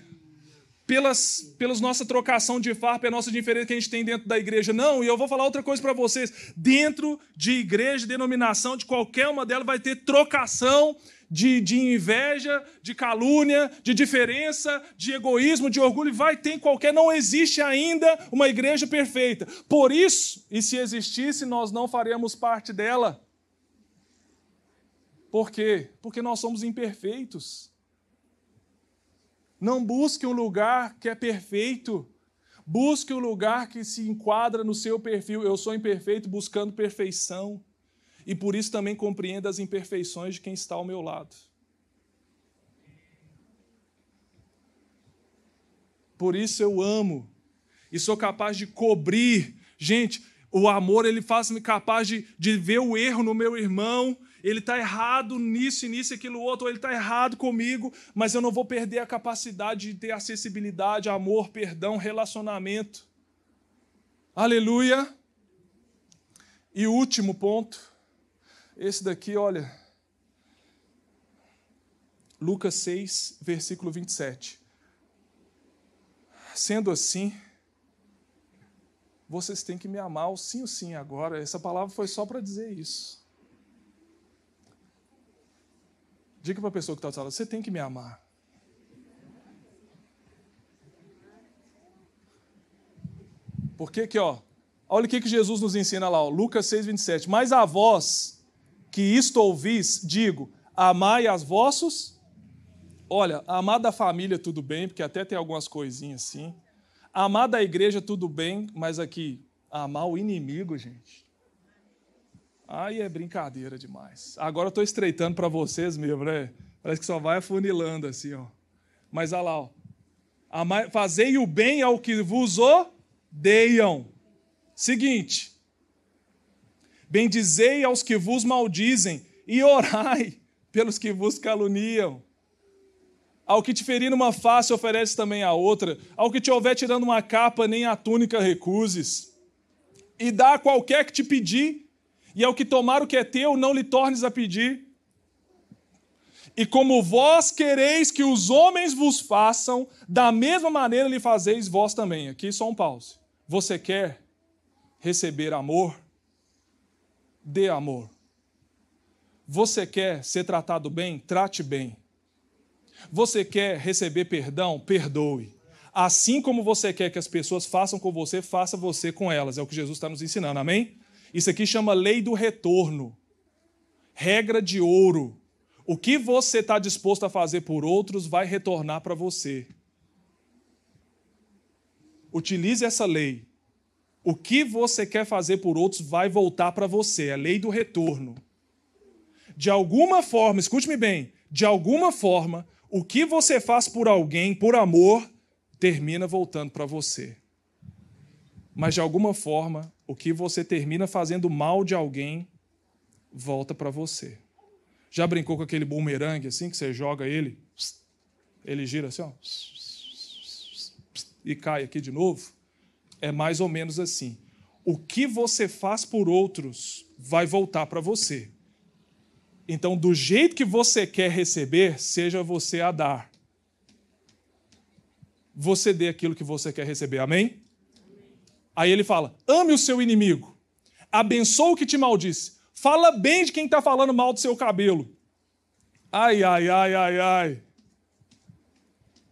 pelas, pelas nossa trocação de farpa, pela nossa diferença que a gente tem dentro da igreja. Não, e eu vou falar outra coisa para vocês. Dentro de igreja, denominação, de qualquer uma delas, vai ter trocação de, de inveja, de calúnia, de diferença, de egoísmo, de orgulho, vai ter qualquer. Não existe ainda uma igreja perfeita. Por isso, e se existisse, nós não faremos parte dela. Por quê? Porque nós somos imperfeitos. Não busque um lugar que é perfeito. Busque um lugar que se enquadra no seu perfil. Eu sou imperfeito buscando perfeição e por isso também compreenda as imperfeições de quem está ao meu lado. Por isso eu amo e sou capaz de cobrir. Gente, o amor ele faz-me capaz de, de ver o erro no meu irmão. Ele está errado nisso e nisso, aquilo outro, ou ele está errado comigo, mas eu não vou perder a capacidade de ter acessibilidade, amor, perdão, relacionamento. Aleluia. E último ponto esse daqui, olha. Lucas 6, versículo 27. Sendo assim, vocês têm que me amar, o sim, o sim agora. Essa palavra foi só para dizer isso. Diga para a pessoa que está falando, você tem que me amar. Porque que, ó, olha o que, que Jesus nos ensina lá, ó, Lucas 6, 27. Mas a vós, que isto ouvis, digo, amai as vossos. Olha, amar da família tudo bem, porque até tem algumas coisinhas assim. Amar da igreja tudo bem, mas aqui, amar o inimigo, gente. Aí é brincadeira demais. Agora eu estou estreitando para vocês mesmo, né? Parece que só vai afunilando assim, ó. Mas olha lá, ó. Fazei o bem ao que vos odeiam. Seguinte, Bendizei aos que vos maldizem e orai pelos que vos caluniam. Ao que te ferir uma face, oferece também a outra. Ao que te houver tirando uma capa, nem a túnica recuses. E dá a qualquer que te pedir, e ao que tomar o que é teu, não lhe tornes a pedir. E como vós quereis que os homens vos façam, da mesma maneira lhe fazeis vós também. Aqui só um pause. Você quer receber amor? Dê amor. Você quer ser tratado bem? Trate bem. Você quer receber perdão? Perdoe. Assim como você quer que as pessoas façam com você, faça você com elas. É o que Jesus está nos ensinando, amém? Isso aqui chama lei do retorno. Regra de ouro. O que você está disposto a fazer por outros vai retornar para você. Utilize essa lei o que você quer fazer por outros vai voltar para você, é a lei do retorno. De alguma forma, escute-me bem, de alguma forma, o que você faz por alguém, por amor, termina voltando para você. Mas de alguma forma, o que você termina fazendo mal de alguém, volta para você. Já brincou com aquele bumerangue assim, que você joga ele? ele gira assim, ó, e cai aqui de novo. É mais ou menos assim. O que você faz por outros vai voltar para você. Então, do jeito que você quer receber, seja você a dar. Você dê aquilo que você quer receber. Amém? Aí ele fala: ame o seu inimigo, abençoa o que te maldisse, fala bem de quem está falando mal do seu cabelo. Ai, ai, ai, ai, ai.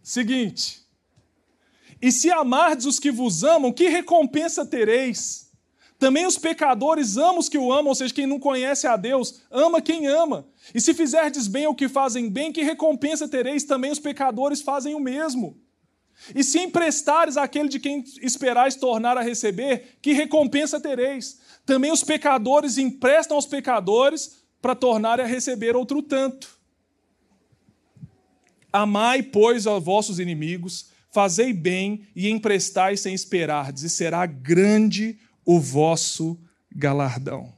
Seguinte. E se amardes os que vos amam, que recompensa tereis? Também os pecadores amam os que o amam, ou seja, quem não conhece a Deus, ama quem ama. E se fizerdes bem ao que fazem bem, que recompensa tereis? Também os pecadores fazem o mesmo. E se emprestares àquele de quem esperais tornar a receber, que recompensa tereis? Também os pecadores emprestam aos pecadores para tornar a receber outro tanto. Amai, pois, a vossos inimigos, fazei bem e emprestai sem esperardes, e será grande o vosso galardão.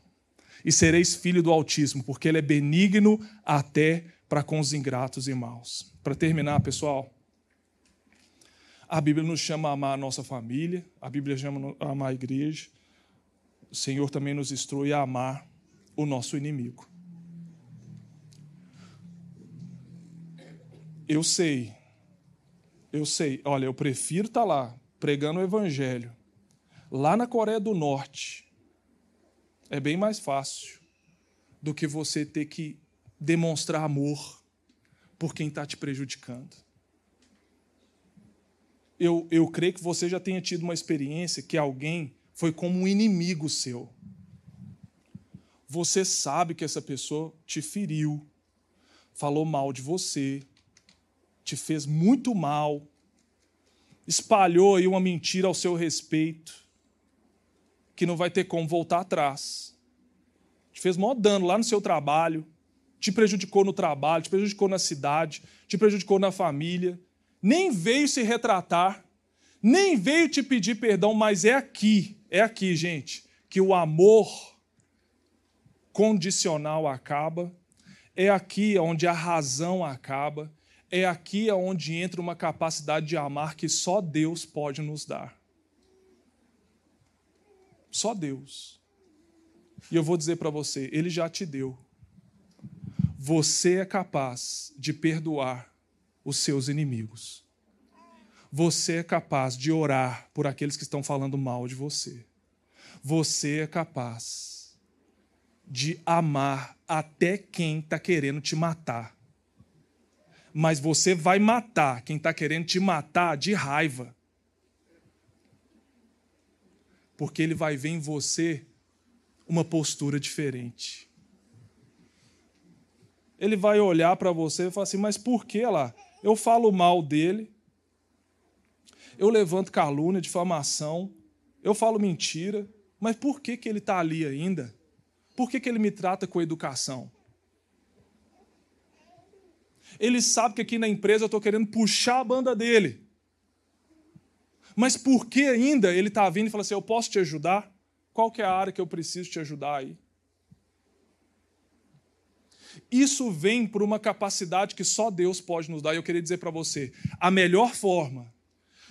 E sereis filho do Altíssimo, porque ele é benigno até para com os ingratos e maus. Para terminar, pessoal, a Bíblia nos chama a amar a nossa família, a Bíblia chama a amar a igreja. O Senhor também nos instrui a amar o nosso inimigo. Eu sei, eu sei, olha, eu prefiro estar tá lá pregando o Evangelho, lá na Coreia do Norte. É bem mais fácil do que você ter que demonstrar amor por quem está te prejudicando eu, eu creio que você já tenha tido uma experiência que alguém foi como um inimigo seu. Você sabe que essa pessoa te feriu, falou mal de você, te fez muito mal, espalhou aí uma mentira ao seu respeito, que não vai ter como voltar atrás. Te fez maior dano lá no seu trabalho, te prejudicou no trabalho, te prejudicou na cidade, te prejudicou na família. Nem veio se retratar, nem veio te pedir perdão, mas é aqui, é aqui, gente, que o amor condicional acaba, é aqui onde a razão acaba, é aqui onde entra uma capacidade de amar que só Deus pode nos dar. Só Deus. E eu vou dizer para você, Ele já te deu. Você é capaz de perdoar os seus inimigos. Você é capaz de orar por aqueles que estão falando mal de você. Você é capaz de amar até quem está querendo te matar. Mas você vai matar quem está querendo te matar de raiva. Porque ele vai ver em você uma postura diferente. Ele vai olhar para você e falar assim: Mas por que lá? eu falo mal dele, eu levanto calúnia, difamação, eu falo mentira, mas por que, que ele está ali ainda? Por que, que ele me trata com educação? Ele sabe que aqui na empresa eu estou querendo puxar a banda dele. Mas por que ainda ele está vindo e fala assim: Eu posso te ajudar? Qual que é a área que eu preciso te ajudar aí? Isso vem por uma capacidade que só Deus pode nos dar. E eu queria dizer para você: a melhor forma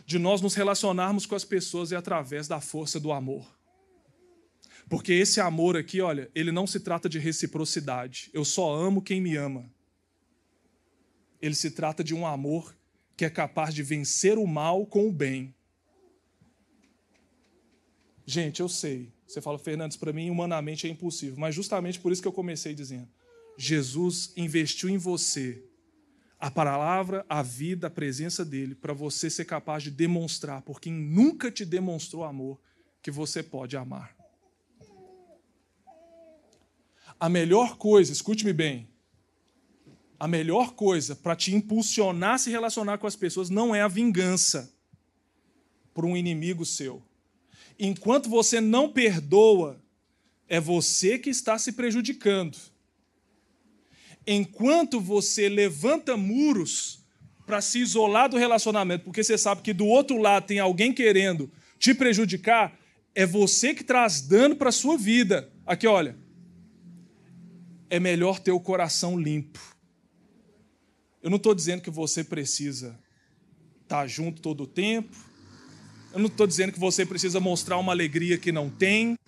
de nós nos relacionarmos com as pessoas é através da força do amor. Porque esse amor aqui, olha, ele não se trata de reciprocidade. Eu só amo quem me ama. Ele se trata de um amor que é capaz de vencer o mal com o bem. Gente, eu sei. Você fala, Fernandes, para mim humanamente é impossível, mas justamente por isso que eu comecei dizendo. Jesus investiu em você a palavra, a vida, a presença dele, para você ser capaz de demonstrar, por quem nunca te demonstrou amor, que você pode amar. A melhor coisa, escute-me bem, a melhor coisa para te impulsionar a se relacionar com as pessoas não é a vingança por um inimigo seu. Enquanto você não perdoa, é você que está se prejudicando enquanto você levanta muros para se isolar do relacionamento, porque você sabe que do outro lado tem alguém querendo te prejudicar, é você que traz dano para a sua vida. Aqui, olha. É melhor ter o coração limpo. Eu não estou dizendo que você precisa estar tá junto todo o tempo. Eu não estou dizendo que você precisa mostrar uma alegria que não tem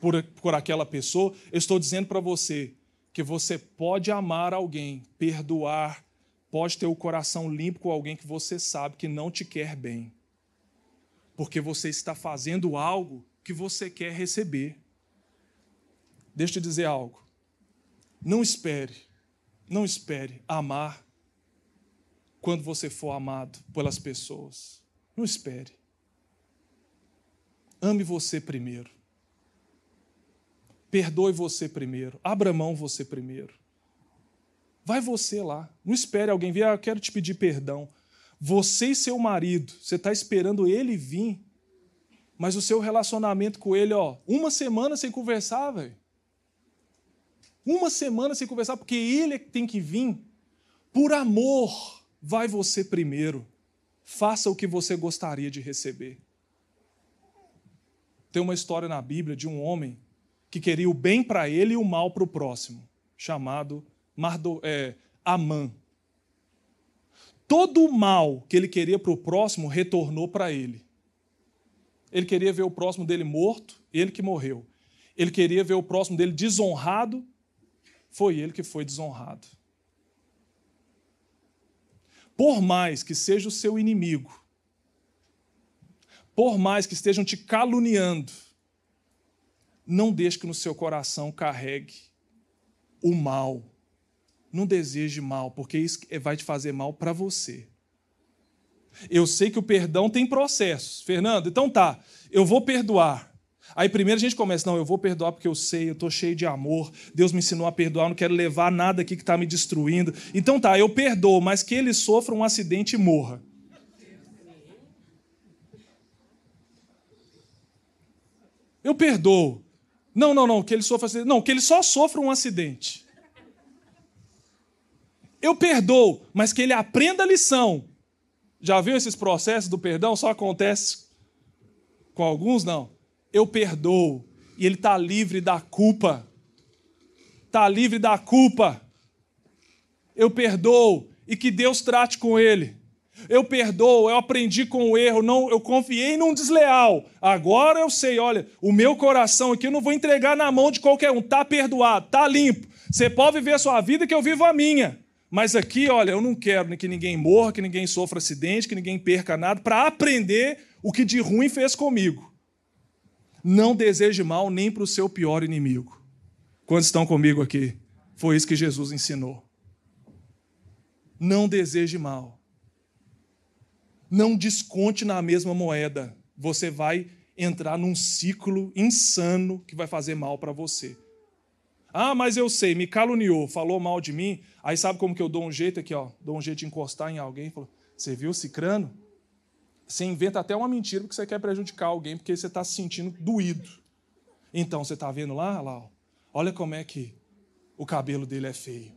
por, por aquela pessoa. Eu estou dizendo para você que você pode amar alguém, perdoar, pode ter o coração limpo com alguém que você sabe que não te quer bem. Porque você está fazendo algo que você quer receber. Deixa eu te dizer algo. Não espere, não espere amar quando você for amado pelas pessoas. Não espere. Ame você primeiro. Perdoe você primeiro. Abra mão você primeiro. Vai você lá. Não espere alguém vir, ah, eu quero te pedir perdão. Você e seu marido, você está esperando ele vir, mas o seu relacionamento com ele, ó, uma semana sem conversar, velho. Uma semana sem conversar, porque ele é tem que vir. Por amor, vai você primeiro. Faça o que você gostaria de receber. Tem uma história na Bíblia de um homem que queria o bem para ele e o mal para o próximo, chamado Mardo, é, Amã. Todo o mal que ele queria para o próximo retornou para ele. Ele queria ver o próximo dele morto, ele que morreu. Ele queria ver o próximo dele desonrado, foi ele que foi desonrado. Por mais que seja o seu inimigo, por mais que estejam te caluniando, não deixe que no seu coração carregue o mal. Não deseje mal, porque isso vai te fazer mal para você. Eu sei que o perdão tem processos. Fernando, então tá, eu vou perdoar. Aí primeiro a gente começa, não, eu vou perdoar porque eu sei, eu estou cheio de amor, Deus me ensinou a perdoar, eu não quero levar nada aqui que está me destruindo. Então tá, eu perdoo, mas que ele sofra um acidente e morra. Eu perdoo. Não, não, não, que ele sofra acidente. Não, que ele só sofra um acidente. Eu perdoo, mas que ele aprenda a lição. Já viu esses processos do perdão? Só acontece com alguns? Não eu perdoo. E ele está livre da culpa. Está livre da culpa. Eu perdoo e que Deus trate com ele. Eu perdoo, eu aprendi com o erro, não, eu confiei num desleal. Agora eu sei, olha, o meu coração aqui eu não vou entregar na mão de qualquer um. Tá perdoado, tá limpo. Você pode viver a sua vida que eu vivo a minha. Mas aqui, olha, eu não quero que ninguém morra, que ninguém sofra acidente, que ninguém perca nada, para aprender o que de ruim fez comigo. Não deseje mal nem para o seu pior inimigo. Quantos estão comigo aqui? Foi isso que Jesus ensinou. Não deseje mal. Não desconte na mesma moeda. Você vai entrar num ciclo insano que vai fazer mal para você. Ah, mas eu sei, me caluniou, falou mal de mim. Aí sabe como que eu dou um jeito aqui, ó? Dou um jeito de encostar em alguém. Falo, você viu Cicrano? Você inventa até uma mentira porque você quer prejudicar alguém, porque você está se sentindo doído. Então, você está vendo lá, lá, olha como é que o cabelo dele é feio.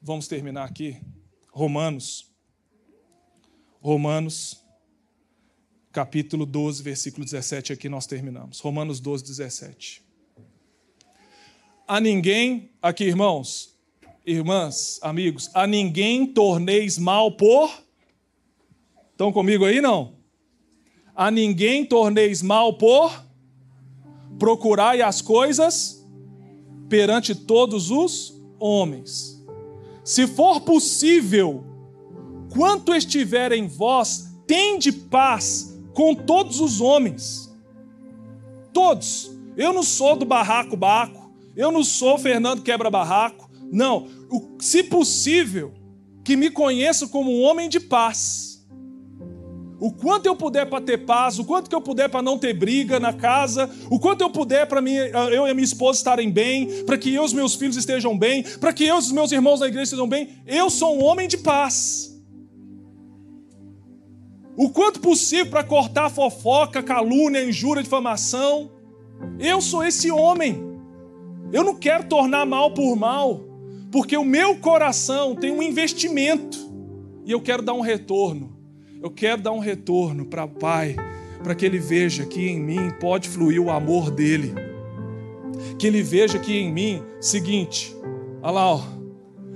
Vamos terminar aqui. Romanos. Romanos, capítulo 12, versículo 17, aqui nós terminamos. Romanos 12, 17. A ninguém, aqui irmãos, irmãs, amigos, a ninguém torneis mal por. Estão comigo aí não? A ninguém torneis mal por. Procurai as coisas perante todos os homens. Se for possível, quanto estiver em vós, tende paz com todos os homens. Todos. Eu não sou do barraco Baco, eu não sou Fernando Quebra Não, se possível, que me conheça como um homem de paz. O quanto eu puder para ter paz, o quanto que eu puder para não ter briga na casa, o quanto eu puder para eu e a minha esposa estarem bem, para que eu e os meus filhos estejam bem, para que eu e os meus irmãos da igreja estejam bem, eu sou um homem de paz. O quanto possível para cortar fofoca, calúnia, injúria, difamação, eu sou esse homem. Eu não quero tornar mal por mal porque o meu coração tem um investimento e eu quero dar um retorno. Eu quero dar um retorno para o Pai, para que Ele veja que em mim pode fluir o amor dele. Que Ele veja que em mim, seguinte, Olha lá, ó.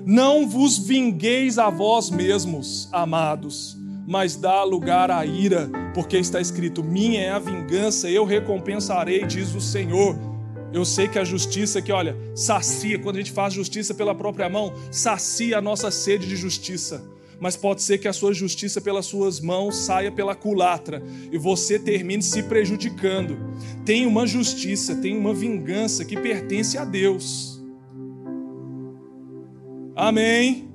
Não vos vingueis a vós mesmos, amados, mas dá lugar à ira, porque está escrito: Minha é a vingança, eu recompensarei, diz o Senhor. Eu sei que a justiça que, olha, sacia, quando a gente faz justiça pela própria mão, sacia a nossa sede de justiça. Mas pode ser que a sua justiça pelas suas mãos saia pela culatra e você termine se prejudicando. Tem uma justiça, tem uma vingança que pertence a Deus. Amém.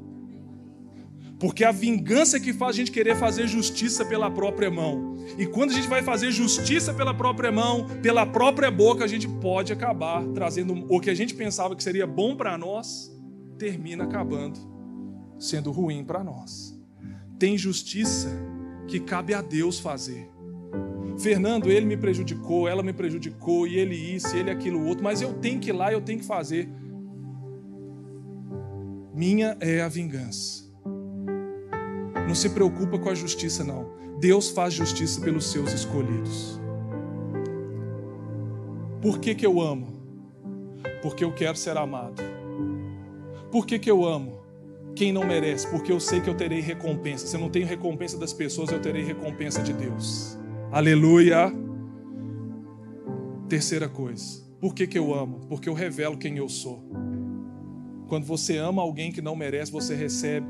Porque a vingança é que faz a gente querer fazer justiça pela própria mão. E quando a gente vai fazer justiça pela própria mão, pela própria boca, a gente pode acabar trazendo o que a gente pensava que seria bom para nós, termina acabando sendo ruim para nós. Tem justiça que cabe a Deus fazer. Fernando, ele me prejudicou, ela me prejudicou, e ele isso, e ele aquilo outro, mas eu tenho que ir lá, eu tenho que fazer. Minha é a vingança. Não se preocupa com a justiça, não. Deus faz justiça pelos seus escolhidos. Por que, que eu amo? Porque eu quero ser amado. Por que, que eu amo? Quem não merece? Porque eu sei que eu terei recompensa. Se eu não tenho recompensa das pessoas, eu terei recompensa de Deus. Aleluia. Terceira coisa. Por que, que eu amo? Porque eu revelo quem eu sou. Quando você ama alguém que não merece, você recebe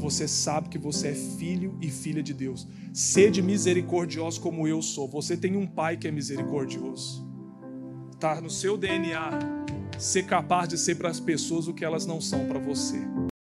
você sabe que você é filho e filha de Deus. Sede misericordioso como eu sou. Você tem um pai que é misericordioso. Está no seu DNA ser capaz de ser para as pessoas o que elas não são para você.